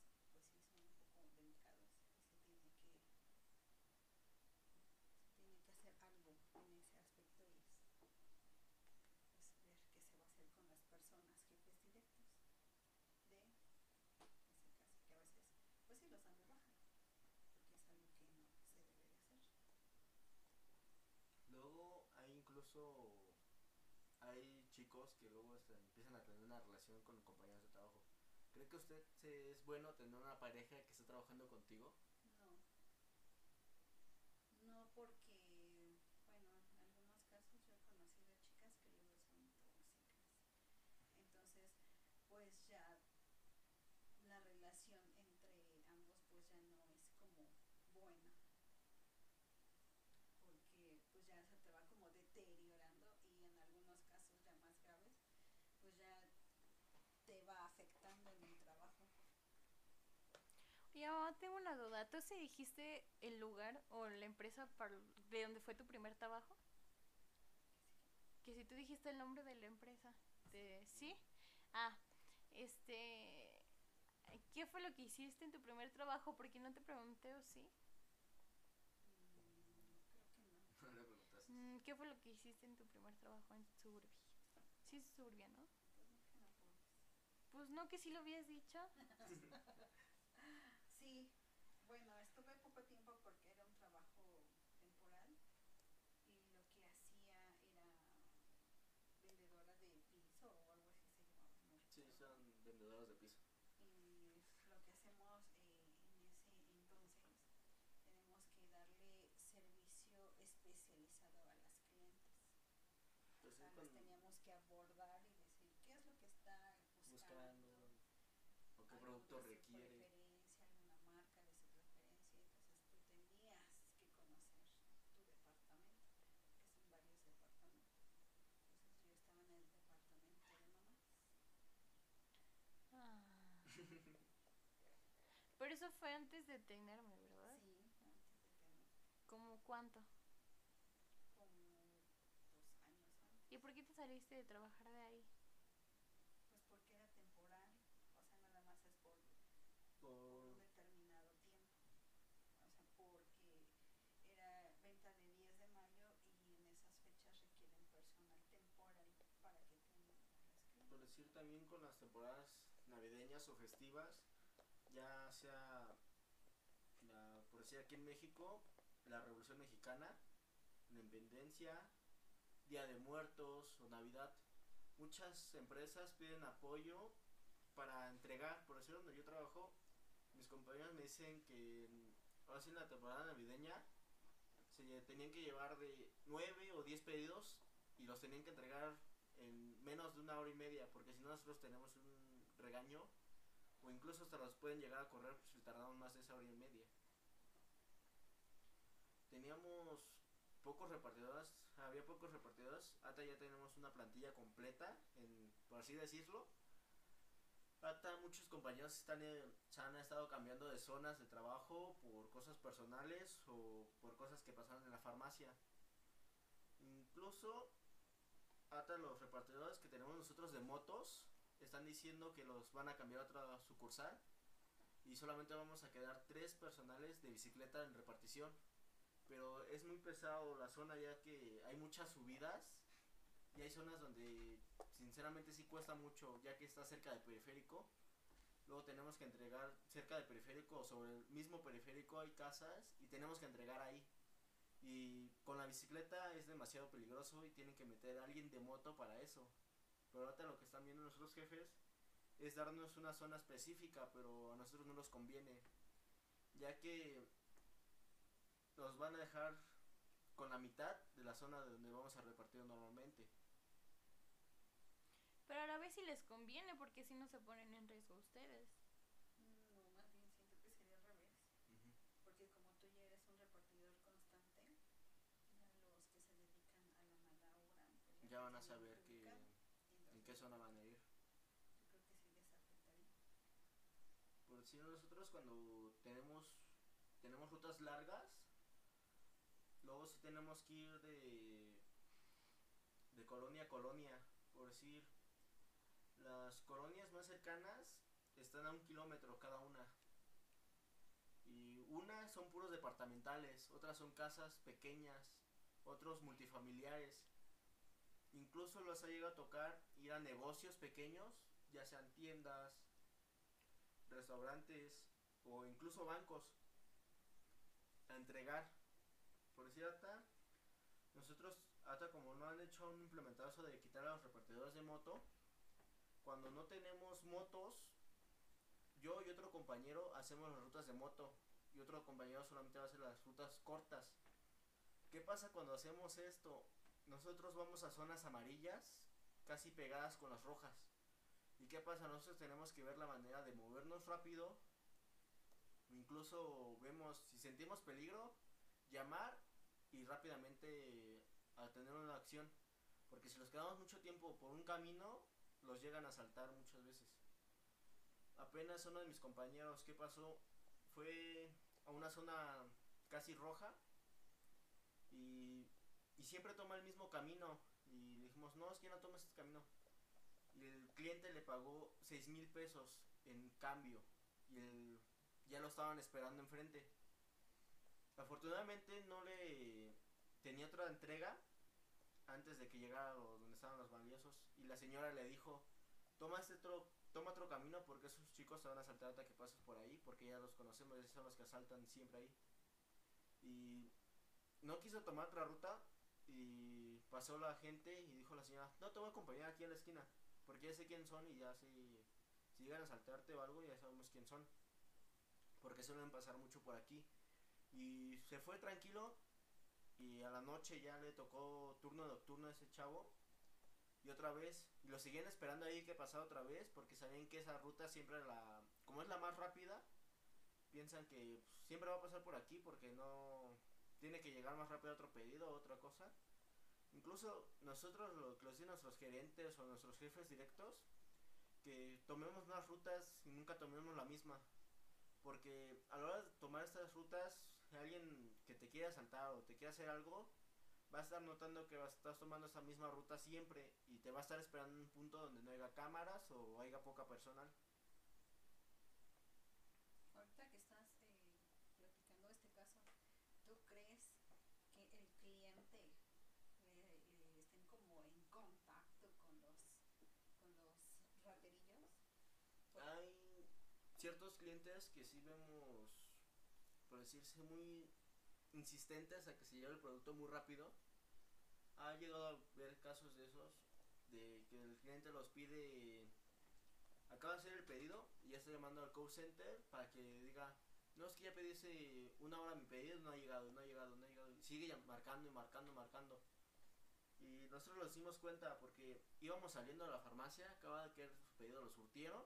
C: pues sí son un poco delicados y se tiene que se tiene que hacer algo en ese aspecto y es pues ver qué se va a hacer con las personas, jefes directos de ese caso, que a veces pues sí los dan de baja, porque es algo que no se debe de hacer.
B: Luego hay hay chicos que luego empiezan a tener una relación con compañeros de trabajo. ¿Cree que usted es bueno tener una pareja que esté trabajando contigo?
C: No. No porque, bueno, en algunos casos yo he conocido chicas que luego son tóxicas. Entonces, pues ya la relación entre ambos pues ya no es como buena. Porque pues ya se te va como deteriorando y en algunos casos ya más graves, pues ya te va afectando en el trabajo.
A: Mamá, tengo una duda. ¿Tú sí dijiste el lugar o la empresa par- de donde fue tu primer trabajo? Que si tú dijiste el nombre de la empresa. De... ¿Sí? Ah, este... ¿Qué fue lo que hiciste en tu primer trabajo? Porque no te pregunté o sí.
C: Mm, creo que no.
A: Mm, ¿Qué fue lo que hiciste en tu primer trabajo en Suburbia? Sí, es Suburbia, ¿no?
C: Pues no, que no puedo.
A: Pues no, que sí lo habías dicho.
C: Sí, bueno, estuve poco tiempo porque era un trabajo temporal y lo que hacía era vendedora de piso o algo así se llamaba. no
B: Sí, son vendedores de piso.
C: Y lo que hacemos eh, en ese entonces tenemos que darle servicio especializado a las clientes.
B: Pues
C: O sea, teníamos que abordar y decir qué es lo que está buscando.
B: o qué producto requiere.
C: preferencia, alguna marca de su preferencia, entonces tú tenías que conocer tu departamento, que son varios departamentos. Entonces yo estaba en el departamento de mamás.
A: Ah. Pero eso fue antes de tenerme, ¿verdad?
C: Sí, antes de tener
A: ¿Cómo cuánto?
C: como dos años antes.
A: ¿Y por qué te saliste de trabajar de ahí?
C: Pues porque era temporal, o sea, nada más es por, por
B: Por-
C: un determinado tiempo. O sea, porque era venta de 10 de mayo y en esas fechas requieren personal temporal para que tengan a las clientes.
B: por decir también con las temporadas navideñas o festivas, ya sea, la- por decir aquí en México, la Revolución Mexicana, la Independencia, Día de Muertos o Navidad, muchas empresas piden apoyo para entregar, por decir donde yo trabajo, mis compañeros me dicen que ahora sí en la temporada navideña se tenían que llevar de 9 o 10 pedidos y los tenían que entregar en menos de una hora y media, porque si no nosotros tenemos un regaño o incluso hasta los pueden llegar a correr si tardamos más de esa hora y media. Teníamos pocos repartidores, había pocos repartidores, hasta ya tenemos una plantilla completa, en, por así decirlo. Hasta muchos compañeros están, se han estado cambiando de zonas de trabajo por cosas personales o por cosas que pasaron en la farmacia. Incluso hasta los repartidores que tenemos nosotros de motos están diciendo que los van a cambiar a otra sucursal y solamente vamos a quedar tres personales de bicicleta en repartición. Pero es muy pesado la zona ya que hay muchas subidas y hay zonas donde sinceramente sí cuesta mucho ya que está cerca del periférico. Luego tenemos que entregar cerca del periférico o sobre el mismo periférico hay casas y tenemos que entregar ahí. Y con la bicicleta es demasiado peligroso y tienen que meter a alguien de moto para eso. Pero ahorita lo que están viendo nuestros jefes es darnos una zona específica, pero a nosotros no nos conviene. Ya que nos van a dejar con la mitad de la zona de donde vamos a repartir normalmente.
A: Pero a la vez si les conviene, porque si no se ponen en riesgo ustedes.
C: No, más bien siento que sería al revés. Porque como tú ya eres un repartidor constante, ya los que se dedican a la mala hora, pues
B: Ya van a
C: te
B: saber
C: tienen
B: que
C: ubicar, y
B: zona van a ir.
C: Yo creo que sí les afectaría.
B: Por decir nosotros cuando tenemos tenemos rutas largas, luego sí tenemos que ir de de colonia a colonia, por decir las colonias más cercanas están a un kilómetro cada una. Y unas son puros departamentales, otras son casas pequeñas, otros multifamiliares. Incluso los ha llegado a tocar ir a negocios pequeños, ya sean tiendas, restaurantes o incluso bancos a entregar. Por decir hasta, nosotros hasta como no han hecho un implementado eso de quitar a los repartidores de moto, cuando no tenemos motos, yo y otro compañero hacemos las rutas de moto y otro compañero solamente va a hacer las rutas cortas. ¿Qué pasa cuando hacemos esto? Nosotros vamos a zonas amarillas, casi pegadas con las rojas. ¿Y qué pasa? Nosotros tenemos que ver la manera de movernos rápido. Incluso vemos, si sentimos peligro, llamar y rápidamente a tener una acción. Porque si los quedamos mucho tiempo por un camino, los llegan a saltar muchas veces. Apenas uno de mis compañeros, ¿qué pasó? Fue a una zona casi roja y, y siempre toma el mismo camino. Y le dijimos, no, es que no tomes este camino. Y el cliente le pagó 6 mil pesos en cambio. Y el, ya lo estaban esperando enfrente. Afortunadamente no le tenía otra entrega antes de que llegara donde estaban los valiosos. Y la señora le dijo, toma este otro, toma otro camino porque esos chicos te van a saltar hasta que pases por ahí. Porque ya los conocemos, esos son los que asaltan siempre ahí. Y no quiso tomar otra ruta y pasó la gente y dijo la señora, no, te voy a acompañar aquí en la esquina, porque ya sé quién son y ya si, si llegan a saltarte o algo, ya sabemos quién son, porque suelen pasar mucho por aquí. Y se fue tranquilo y a la noche ya le tocó turno nocturno a ese chavo y otra vez, y lo seguían esperando ahí que pasara otra vez, porque sabían que esa ruta siempre la, como es la más rápida, piensan que siempre va a pasar por aquí porque no tiene que llegar más rápido otro pedido otra cosa. Incluso nosotros lo que los dicen nuestros gerentes o nuestros jefes directos, que tomemos más rutas y nunca tomemos la misma. Porque a la hora de tomar estas rutas, alguien que te quiera asaltar o te quiera hacer algo, va a estar notando que vas, estás tomando esa misma ruta siempre y te va a estar esperando en un punto donde no haya cámaras o haya poca personal.
C: Ahorita que estás eh, platicando este caso, ¿tú crees que el cliente eh, estén como en contacto con los con los raterillos?
B: Hay ciertos clientes que sí vemos por decirse, muy insistentes a que se lleve el producto muy rápido. Ha llegado a ver casos de esos, de que el cliente los pide, acaba de hacer el pedido y ya está llamando al call center para que diga, no es que ya pedí hace una hora mi pedido, no ha llegado, no ha llegado, no ha llegado. Y sigue marcando y marcando, marcando. Y nosotros nos dimos cuenta porque íbamos saliendo de la farmacia, acaba de que su pedido lo surtieron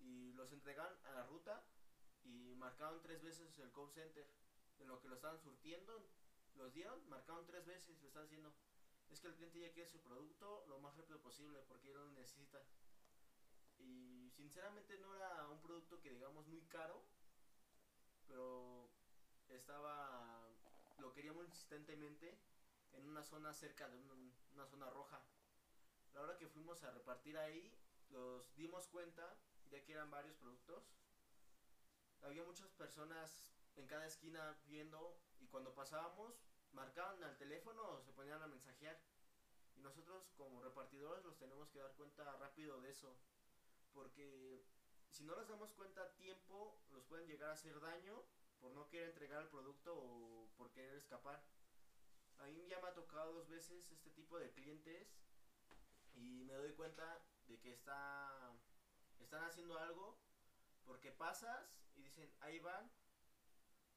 B: y los entregaron a la ruta y marcaron tres veces el call center. En lo que lo estaban surtiendo, los dieron, marcaron tres veces, lo están haciendo. Es que el cliente ya quiere su producto lo más rápido posible porque él lo necesita. Y sinceramente no era un producto que digamos muy caro, pero estaba, lo quería muy insistentemente en una zona cerca de una zona roja. La hora que fuimos a repartir ahí, nos dimos cuenta, ya que eran varios productos, había muchas personas en cada esquina viendo y cuando pasábamos marcaban al teléfono o se ponían a mensajear. Y nosotros como repartidores nos tenemos que dar cuenta rápido de eso. Porque si no nos damos cuenta a tiempo, nos pueden llegar a hacer daño por no querer entregar el producto o por querer escapar. A mí ya me ha tocado dos veces este tipo de clientes y me doy cuenta de que está, están haciendo algo porque pasas y dicen, ahí van,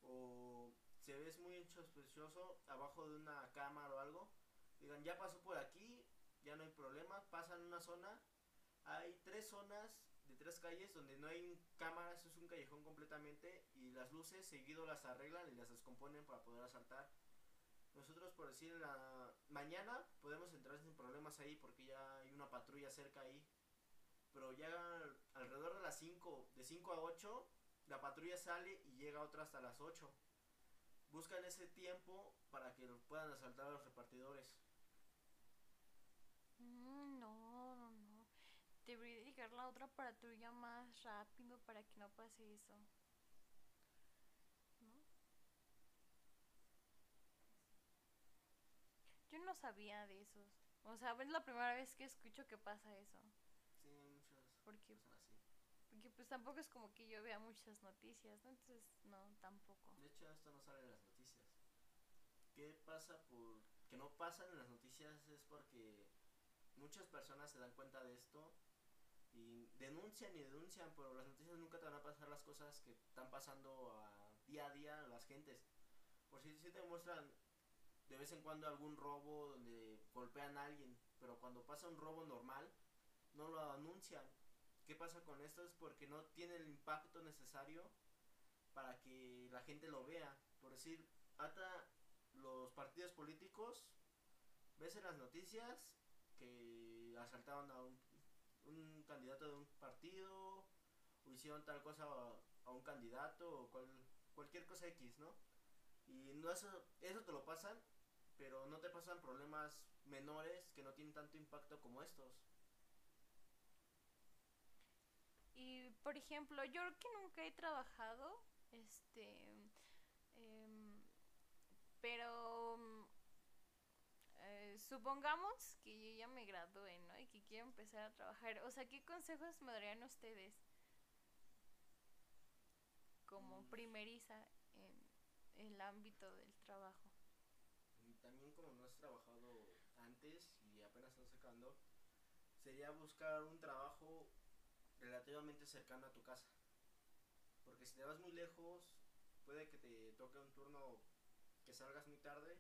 B: o se ves muy sospechoso abajo de una cámara o algo, digan, ya pasó por aquí, ya no hay problema, pasan una zona, hay tres zonas tres calles donde no hay cámaras, es un callejón completamente y las luces seguido las arreglan y las descomponen para poder asaltar. Nosotros por decir la mañana podemos entrar sin problemas ahí porque ya hay una patrulla cerca ahí pero ya alrededor de las 5, de 5 a 8, la patrulla sale y llega otra hasta las 8. Buscan ese tiempo para que puedan asaltar a los repartidores.
A: Mm, no. Debería llegar la otra patrulla más rápido para que no pase eso. ¿No? Yo no sabía de esos. O sea, es la primera vez que escucho que pasa eso porque, porque pues tampoco es como que yo vea muchas noticias, ¿no? Entonces, no, tampoco.
B: De hecho, esto no sale en las noticias. ¿Qué pasa por que no pasan en las noticias? Es porque muchas personas se dan cuenta de esto y denuncian y denuncian, pero las noticias nunca te van a pasar las cosas que están pasando día a día a las gentes. Por si, si te muestran de vez en cuando algún robo donde golpean a alguien, pero cuando pasa un robo normal, no lo anuncian. ¿Qué pasa con esto? Es porque no tiene el impacto necesario para que la gente lo vea. Por decir, hasta los partidos políticos, ves en las noticias que asaltaron a un, candidato de un partido, o hicieron tal cosa a, un candidato, o cualquier cosa X, ¿no? Y no eso, eso te lo pasan, pero no te pasan problemas menores que no tienen tanto impacto como estos.
A: Y por ejemplo, yo que nunca he trabajado, este, em, pero eh, supongamos que yo ya me gradué, ¿no? Y que quiero empezar a trabajar. O sea, ¿qué consejos me darían ustedes como mm. primeriza en, el ámbito del trabajo?
B: También como no has trabajado antes y apenas estás sacando, sería buscar un trabajo relativamente cercano a tu casa. Porque si te vas muy lejos, puede que te toque un turno que salgas muy tarde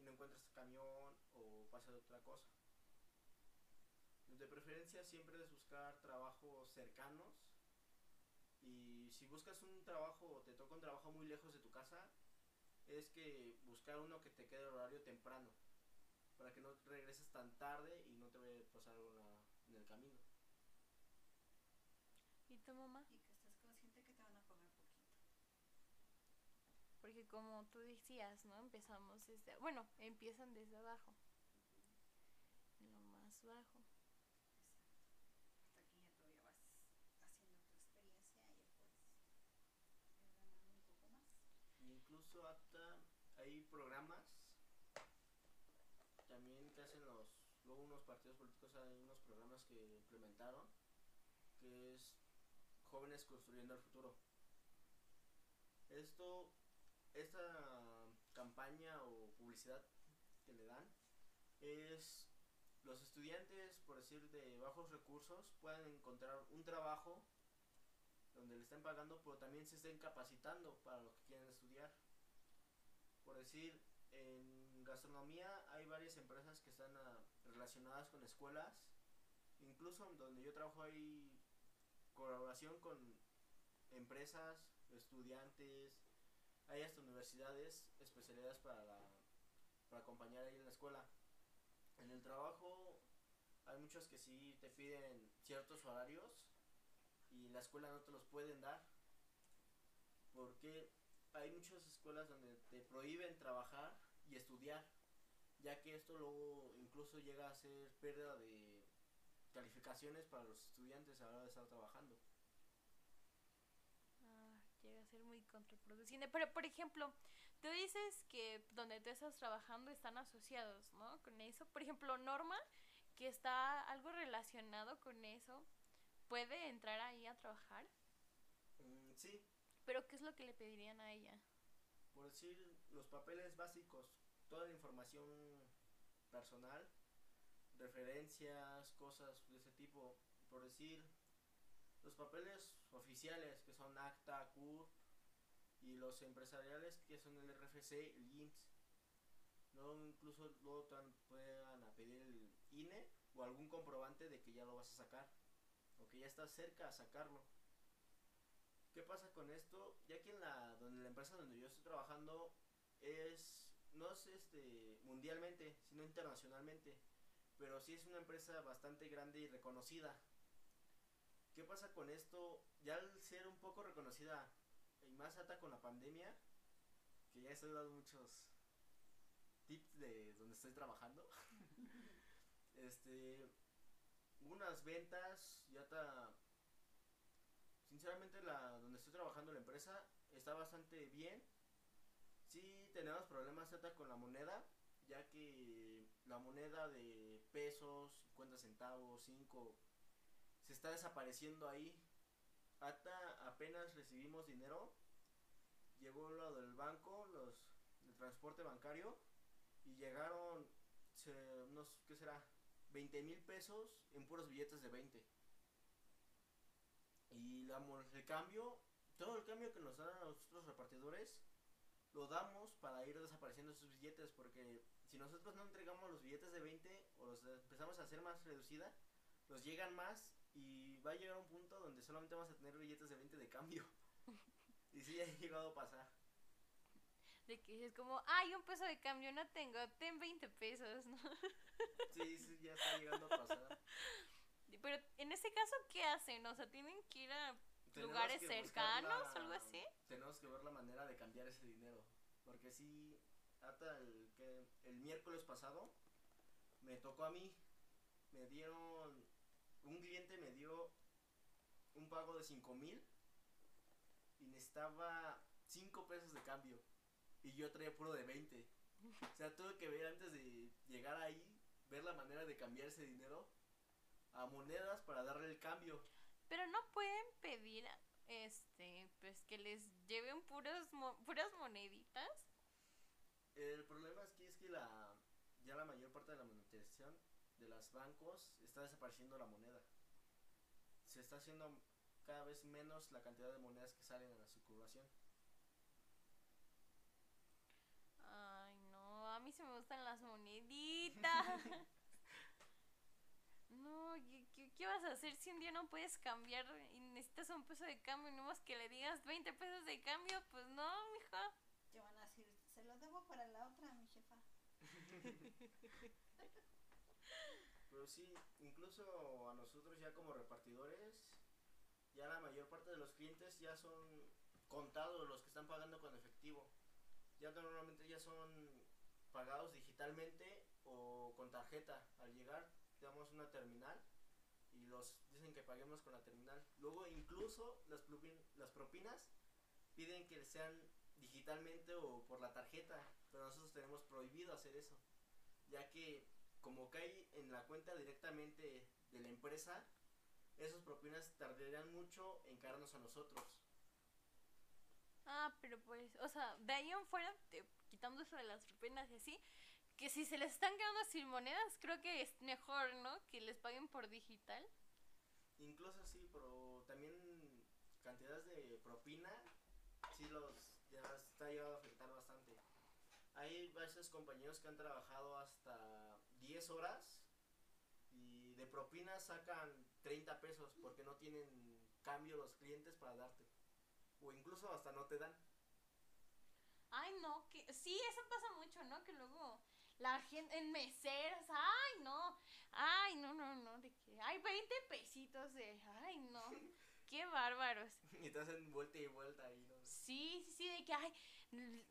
B: y no encuentres camión o pase otra cosa. De preferencia siempre es buscar trabajos cercanos y si buscas un trabajo o te toca un trabajo muy lejos de tu casa, es que buscar uno que te quede horario temprano para que no regreses tan tarde y no te vaya a pasar algo en el camino.
A: ¿Y tu mamá
C: que estás consciente que te van a pagar poquito.
A: Porque como tú decías, ¿no? Empezamos desde... Bueno, empiezan desde abajo. Lo más bajo.
C: Exacto. Hasta que ya todavía vas haciendo tu experiencia y puedes ir ganando un poco más.
B: Incluso hasta hay programas también que hacen los luego unos partidos políticos hay unos programas que implementaron que es jóvenes construyendo el futuro. Esto, esta campaña o publicidad que le dan es los estudiantes, por decir, de bajos recursos puedan encontrar un trabajo donde le estén pagando, pero también se estén capacitando para lo que quieren estudiar. Por decir, en gastronomía hay varias empresas que están ah, relacionadas con escuelas. Incluso donde yo trabajo hay colaboración con empresas, estudiantes, hay hasta universidades especialidades para, para acompañar ahí en la escuela. En el trabajo hay muchos que sí te piden ciertos horarios y la escuela no te los pueden dar porque hay muchas escuelas donde te prohíben trabajar y estudiar ya que esto luego incluso llega a ser pérdida de calificaciones para los estudiantes a la hora de estar trabajando.
A: Ser muy contraproducente. Pero, por ejemplo, tú dices que donde tú estás trabajando están asociados, ¿no? Con eso. Por ejemplo, Norma, que está algo relacionado con eso, ¿puede entrar ahí a trabajar?
B: Mm, sí.
A: ¿Pero qué es lo que le pedirían a ella?
B: Por decir, los papeles básicos, toda la información personal, referencias, cosas de ese tipo. Por decir, los papeles oficiales, que son ACTA, CURP, y los empresariales, que son el RFC, el IMSS. Luego incluso luego puedan pedir el INE o algún comprobante de que ya lo vas a sacar o que ya estás cerca a sacarlo. ¿Qué pasa con esto? Ya que en la, donde la empresa donde yo estoy trabajando es no es este mundialmente, sino internacionalmente, pero sí es una empresa bastante grande y reconocida. ¿Qué pasa con esto? Ya al ser un poco reconocida más ata con la pandemia, que ya estoy dando muchos tips de donde estoy trabajando. este unas ventas ya está sinceramente la donde estoy trabajando la empresa está bastante bien sí tenemos problemas con la moneda ya que la moneda de pesos 50 centavos 5 se está desapareciendo ahí hasta apenas recibimos dinero llegó lo del banco los el transporte bancario y llegaron unos qué será 20 mil pesos en puros billetes de 20. Y damos el cambio, todo el cambio que nos dan a los repartidores, lo damos para ir desapareciendo esos billetes, porque si nosotros no entregamos los billetes de 20 o los empezamos a hacer más reducida, los llegan más y va a llegar un punto donde solamente vamos a tener billetes de 20 de cambio. Y sí, ha llegado a pasar.
A: De que es como, ay, un peso de cambio no tengo, ten 20 pesos, ¿no?
B: Sí, sí, ya está llegando a pasar.
A: Pero en ese caso, ¿qué hacen? O sea, tienen que ir a lugares cercanos o algo así.
B: Tenemos que ver la manera de cambiar ese dinero. Porque sí, hasta el, que, el miércoles pasado me tocó a mí. Me dieron, un cliente me dio un pago de 5 mil y necesitaba 5 pesos de cambio. Y yo traía puro de 20. O sea, tuve que ver antes de llegar ahí ver la manera de cambiar ese dinero a monedas para darle el cambio.
A: Pero no pueden pedir este pues que les lleven puros puras moneditas.
B: El problema es que es que la ya la mayor parte de la monetización de los bancos está desapareciendo la moneda. Se está haciendo cada vez menos la cantidad de monedas que salen a la circulación.
A: a mí se me gustan las moneditas. no, ¿qué, vas a hacer si un día no puedes cambiar y necesitas un peso de cambio y no más que le digas 20 pesos de cambio? Pues no, mija.
C: Ya van a decir, se lo debo para la otra, mi jefa.
B: Pero sí, incluso a nosotros ya como repartidores, ya la mayor parte de los clientes ya son contados los que están pagando con efectivo. Ya normalmente ya son pagados digitalmente o con tarjeta. Al llegar, damos una terminal y los dicen que paguemos con la terminal. Luego incluso las, las propinas piden que sean digitalmente o por la tarjeta, pero nosotros tenemos prohibido hacer eso, ya que como cae en la cuenta directamente de la empresa, esas propinas tardarían mucho en caernos a nosotros.
A: Ah, pero pues, o sea, de ahí en fuera, te- quitando eso de las propinas y así, que si se les están quedando sin monedas, creo que es mejor, ¿no? Que les paguen por digital.
B: Incluso sí, pero también cantidades de propina, sí los ya está llegado a afectar bastante. Hay varios compañeros que han trabajado hasta 10 horas y de propina sacan 30 pesos porque no tienen cambio los clientes para darte. O incluso hasta no te dan.
A: Ay, no, que sí, eso pasa mucho, ¿no? Que luego la gente en meseras, ay, no, ay, no, no, no, de que, ay, 20 pesitos de, ay, no, qué bárbaros.
B: Y te hacen vuelta y vuelta ahí, ¿no?
A: Sí, sí, sí, de que, ay,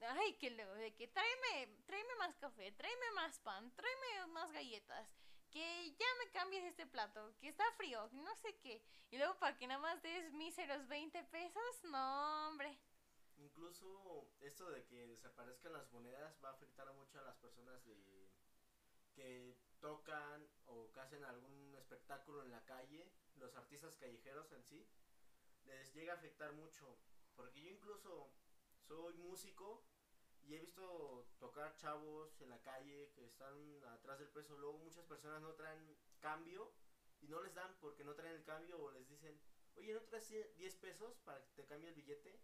A: ay, que luego, de que tráeme, tráeme más café, tráeme más pan, tráeme más galletas, que ya me cambies este plato, que está frío, no sé qué. Y luego para que nada más des míseros 20 pesos, no, hombre.
B: Incluso esto de que desaparezcan las monedas va a afectar mucho a las personas de que tocan o que hacen algún espectáculo en la calle, los artistas callejeros en sí, les llega a afectar mucho. Porque yo incluso soy músico y he visto tocar chavos en la calle que están atrás del peso. Luego muchas personas no traen cambio y no les dan porque no traen el cambio o les dicen, oye, ¿no traes 10 pesos para que te cambie el billete?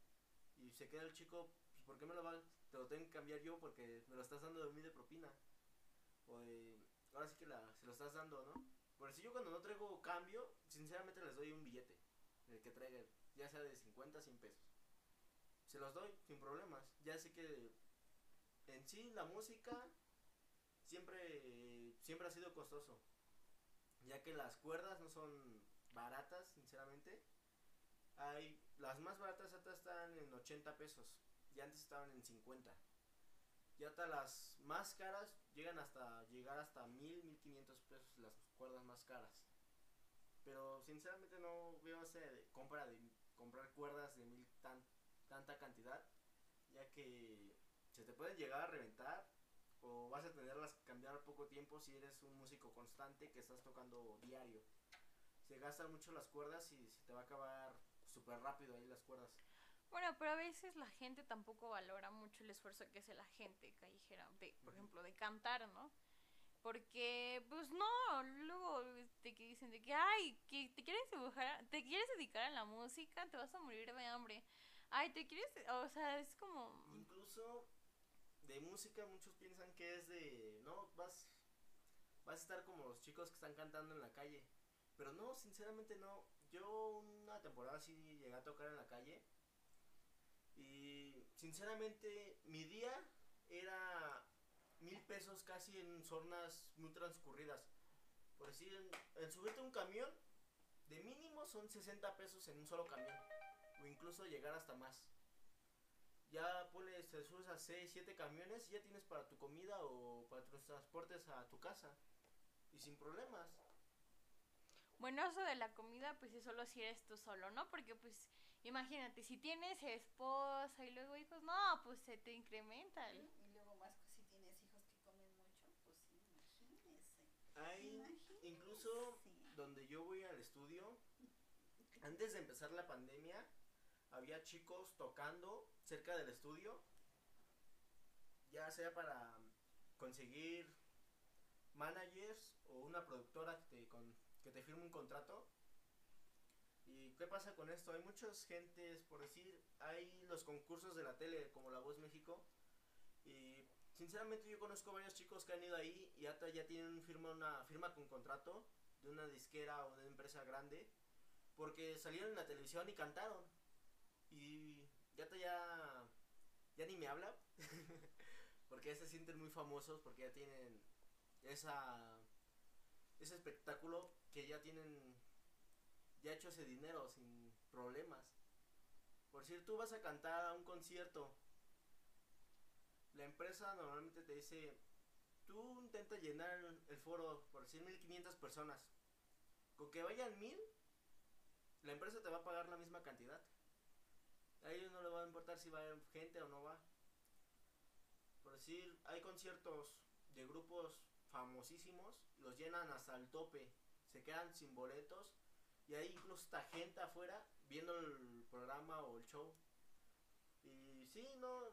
B: Y se queda el chico, pues ¿por qué me lo va? Te lo tengo que cambiar yo porque me lo estás dando de mí de propina. O ahora sí que la, se lo estás dando, ¿no? Por si yo cuando no traigo cambio, sinceramente les doy un billete, el que traigan, ya sea de 50, 100 pesos. Se los doy sin problemas. Ya sé que en sí la música siempre, siempre ha sido costoso. Ya que las cuerdas no son baratas, sinceramente. Hay, las más baratas hasta están en 80 pesos. Y antes estaban en 50. Y hasta las más caras llegan hasta llegar hasta 1000, 1500 pesos las cuerdas más caras. Pero sinceramente no veo esa compra de comprar cuerdas de mil tan, tanta cantidad, ya que se te pueden llegar a reventar o vas a tenerlas que cambiar poco tiempo si eres un músico constante que estás tocando diario. Se gastan mucho las cuerdas y se te va a acabar súper rápido ahí las cuerdas.
A: Bueno, pero a veces la gente tampoco valora mucho el esfuerzo que hace la gente callejera, de, por ejemplo, de cantar, ¿no? Porque, pues no, luego te que dicen de que, ay, que te quieres dibujar, te quieres dedicar a la música, te vas a morir de hambre. Ay, te quieres, o sea, es como,
B: Incluso de música muchos piensan que es de, no, vas, vas a estar como los chicos que están cantando en la calle. Pero no, sinceramente no. Yo una temporada sí llegué a tocar en la calle. Y sinceramente mi día era mil pesos casi en zonas muy transcurridas. Por decir, en, en subirte un camión, de mínimo son 60 pesos en un solo camión. O incluso llegar hasta más ya pones, te subes a 6, 7 camiones y ya tienes para tu comida o para tus transportes a tu casa. Y sin problemas.
A: bueno, eso de la comida, pues es solo si eres tú solo, ¿no? Porque, pues, imagínate, si tienes esposa y luego hijos, no, pues se te incrementa.
C: Y luego más si tienes hijos que comen mucho, pues sí, imagínese.
B: Hay
C: Imagínese.
B: incluso donde yo voy al estudio, antes de empezar la pandemia, había chicos tocando cerca del estudio, ya sea para conseguir managers o una productora que te, con- que te firme un contrato. ¿Y qué pasa con esto? Hay muchas gentes, por decir, hay los concursos de la tele como La Voz México y sinceramente yo conozco varios chicos que han ido ahí y hasta ya tienen firma una firma con contrato de una disquera o de una empresa grande porque salieron en la televisión y cantaron y ya hasta ya ya ni me habla porque ya se sienten muy famosos porque ya tienen esa ese espectáculo que ya tienen ya hecho ese dinero sin problemas por decir tú vas a cantar a un concierto la empresa normalmente te dice, tú intenta llenar el, el foro por decir 1500 personas. Con que vayan 1000, la empresa te va a pagar la misma cantidad. A ellos no le va a importar si va gente o no va. Por decir, hay conciertos de grupos famosísimos, los llenan hasta el tope, se quedan sin boletos y hay incluso esta gente afuera viendo el programa o el show. Y Sí, no.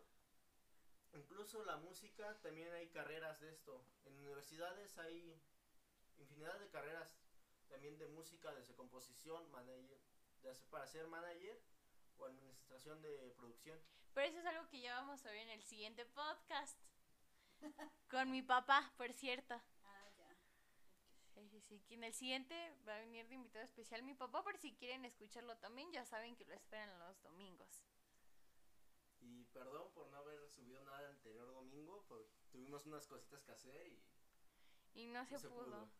B: Incluso la música, también hay carreras de esto. En universidades hay infinidad de carreras también de música, desde composición, manager, sea para ser manager o administración de producción.
A: Pero eso es algo que ya vamos a ver en el siguiente podcast. Con mi papá, por cierto.
C: Ah, ya.
A: Sí, sí, sí. que En el siguiente va a venir de invitado especial mi papá, por si quieren escucharlo también, ya saben que lo esperan los domingos.
B: Y perdón por no haber subido nada el anterior domingo, porque tuvimos unas cositas que hacer y
A: Y no se,
B: no se
A: pudo.
B: pudo.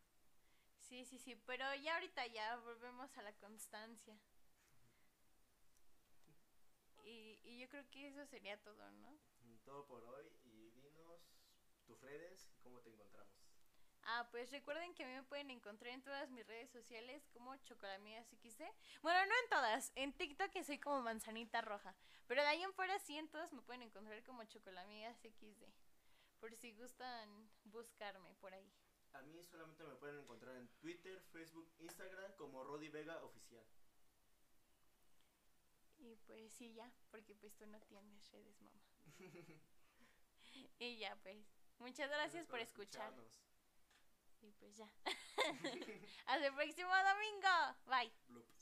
A: Sí, sí, sí, pero ya ahorita ya volvemos a la constancia. Y, y yo creo que eso sería todo, ¿no?
B: todo por hoy. Y dinos tus redes y cómo te encontramos.
A: Ah, pues recuerden que a mí me pueden encontrar en todas mis redes sociales como Chocolamigas XD. Bueno, no en todas. En TikTok que soy como Manzanita Roja. Pero de ahí en fuera sí en todas me pueden encontrar como Chocolamigas XD. Por si gustan buscarme por ahí.
B: A mí solamente me pueden encontrar en Twitter, Facebook, Instagram como Rodi Vega Oficial.
A: Y pues sí, ya. Porque pues tú no tienes redes, mamá. y ya, pues. Muchas gracias por escuchar.
B: escucharnos.
A: Y pues ya. Hasta el próximo domingo. Bye.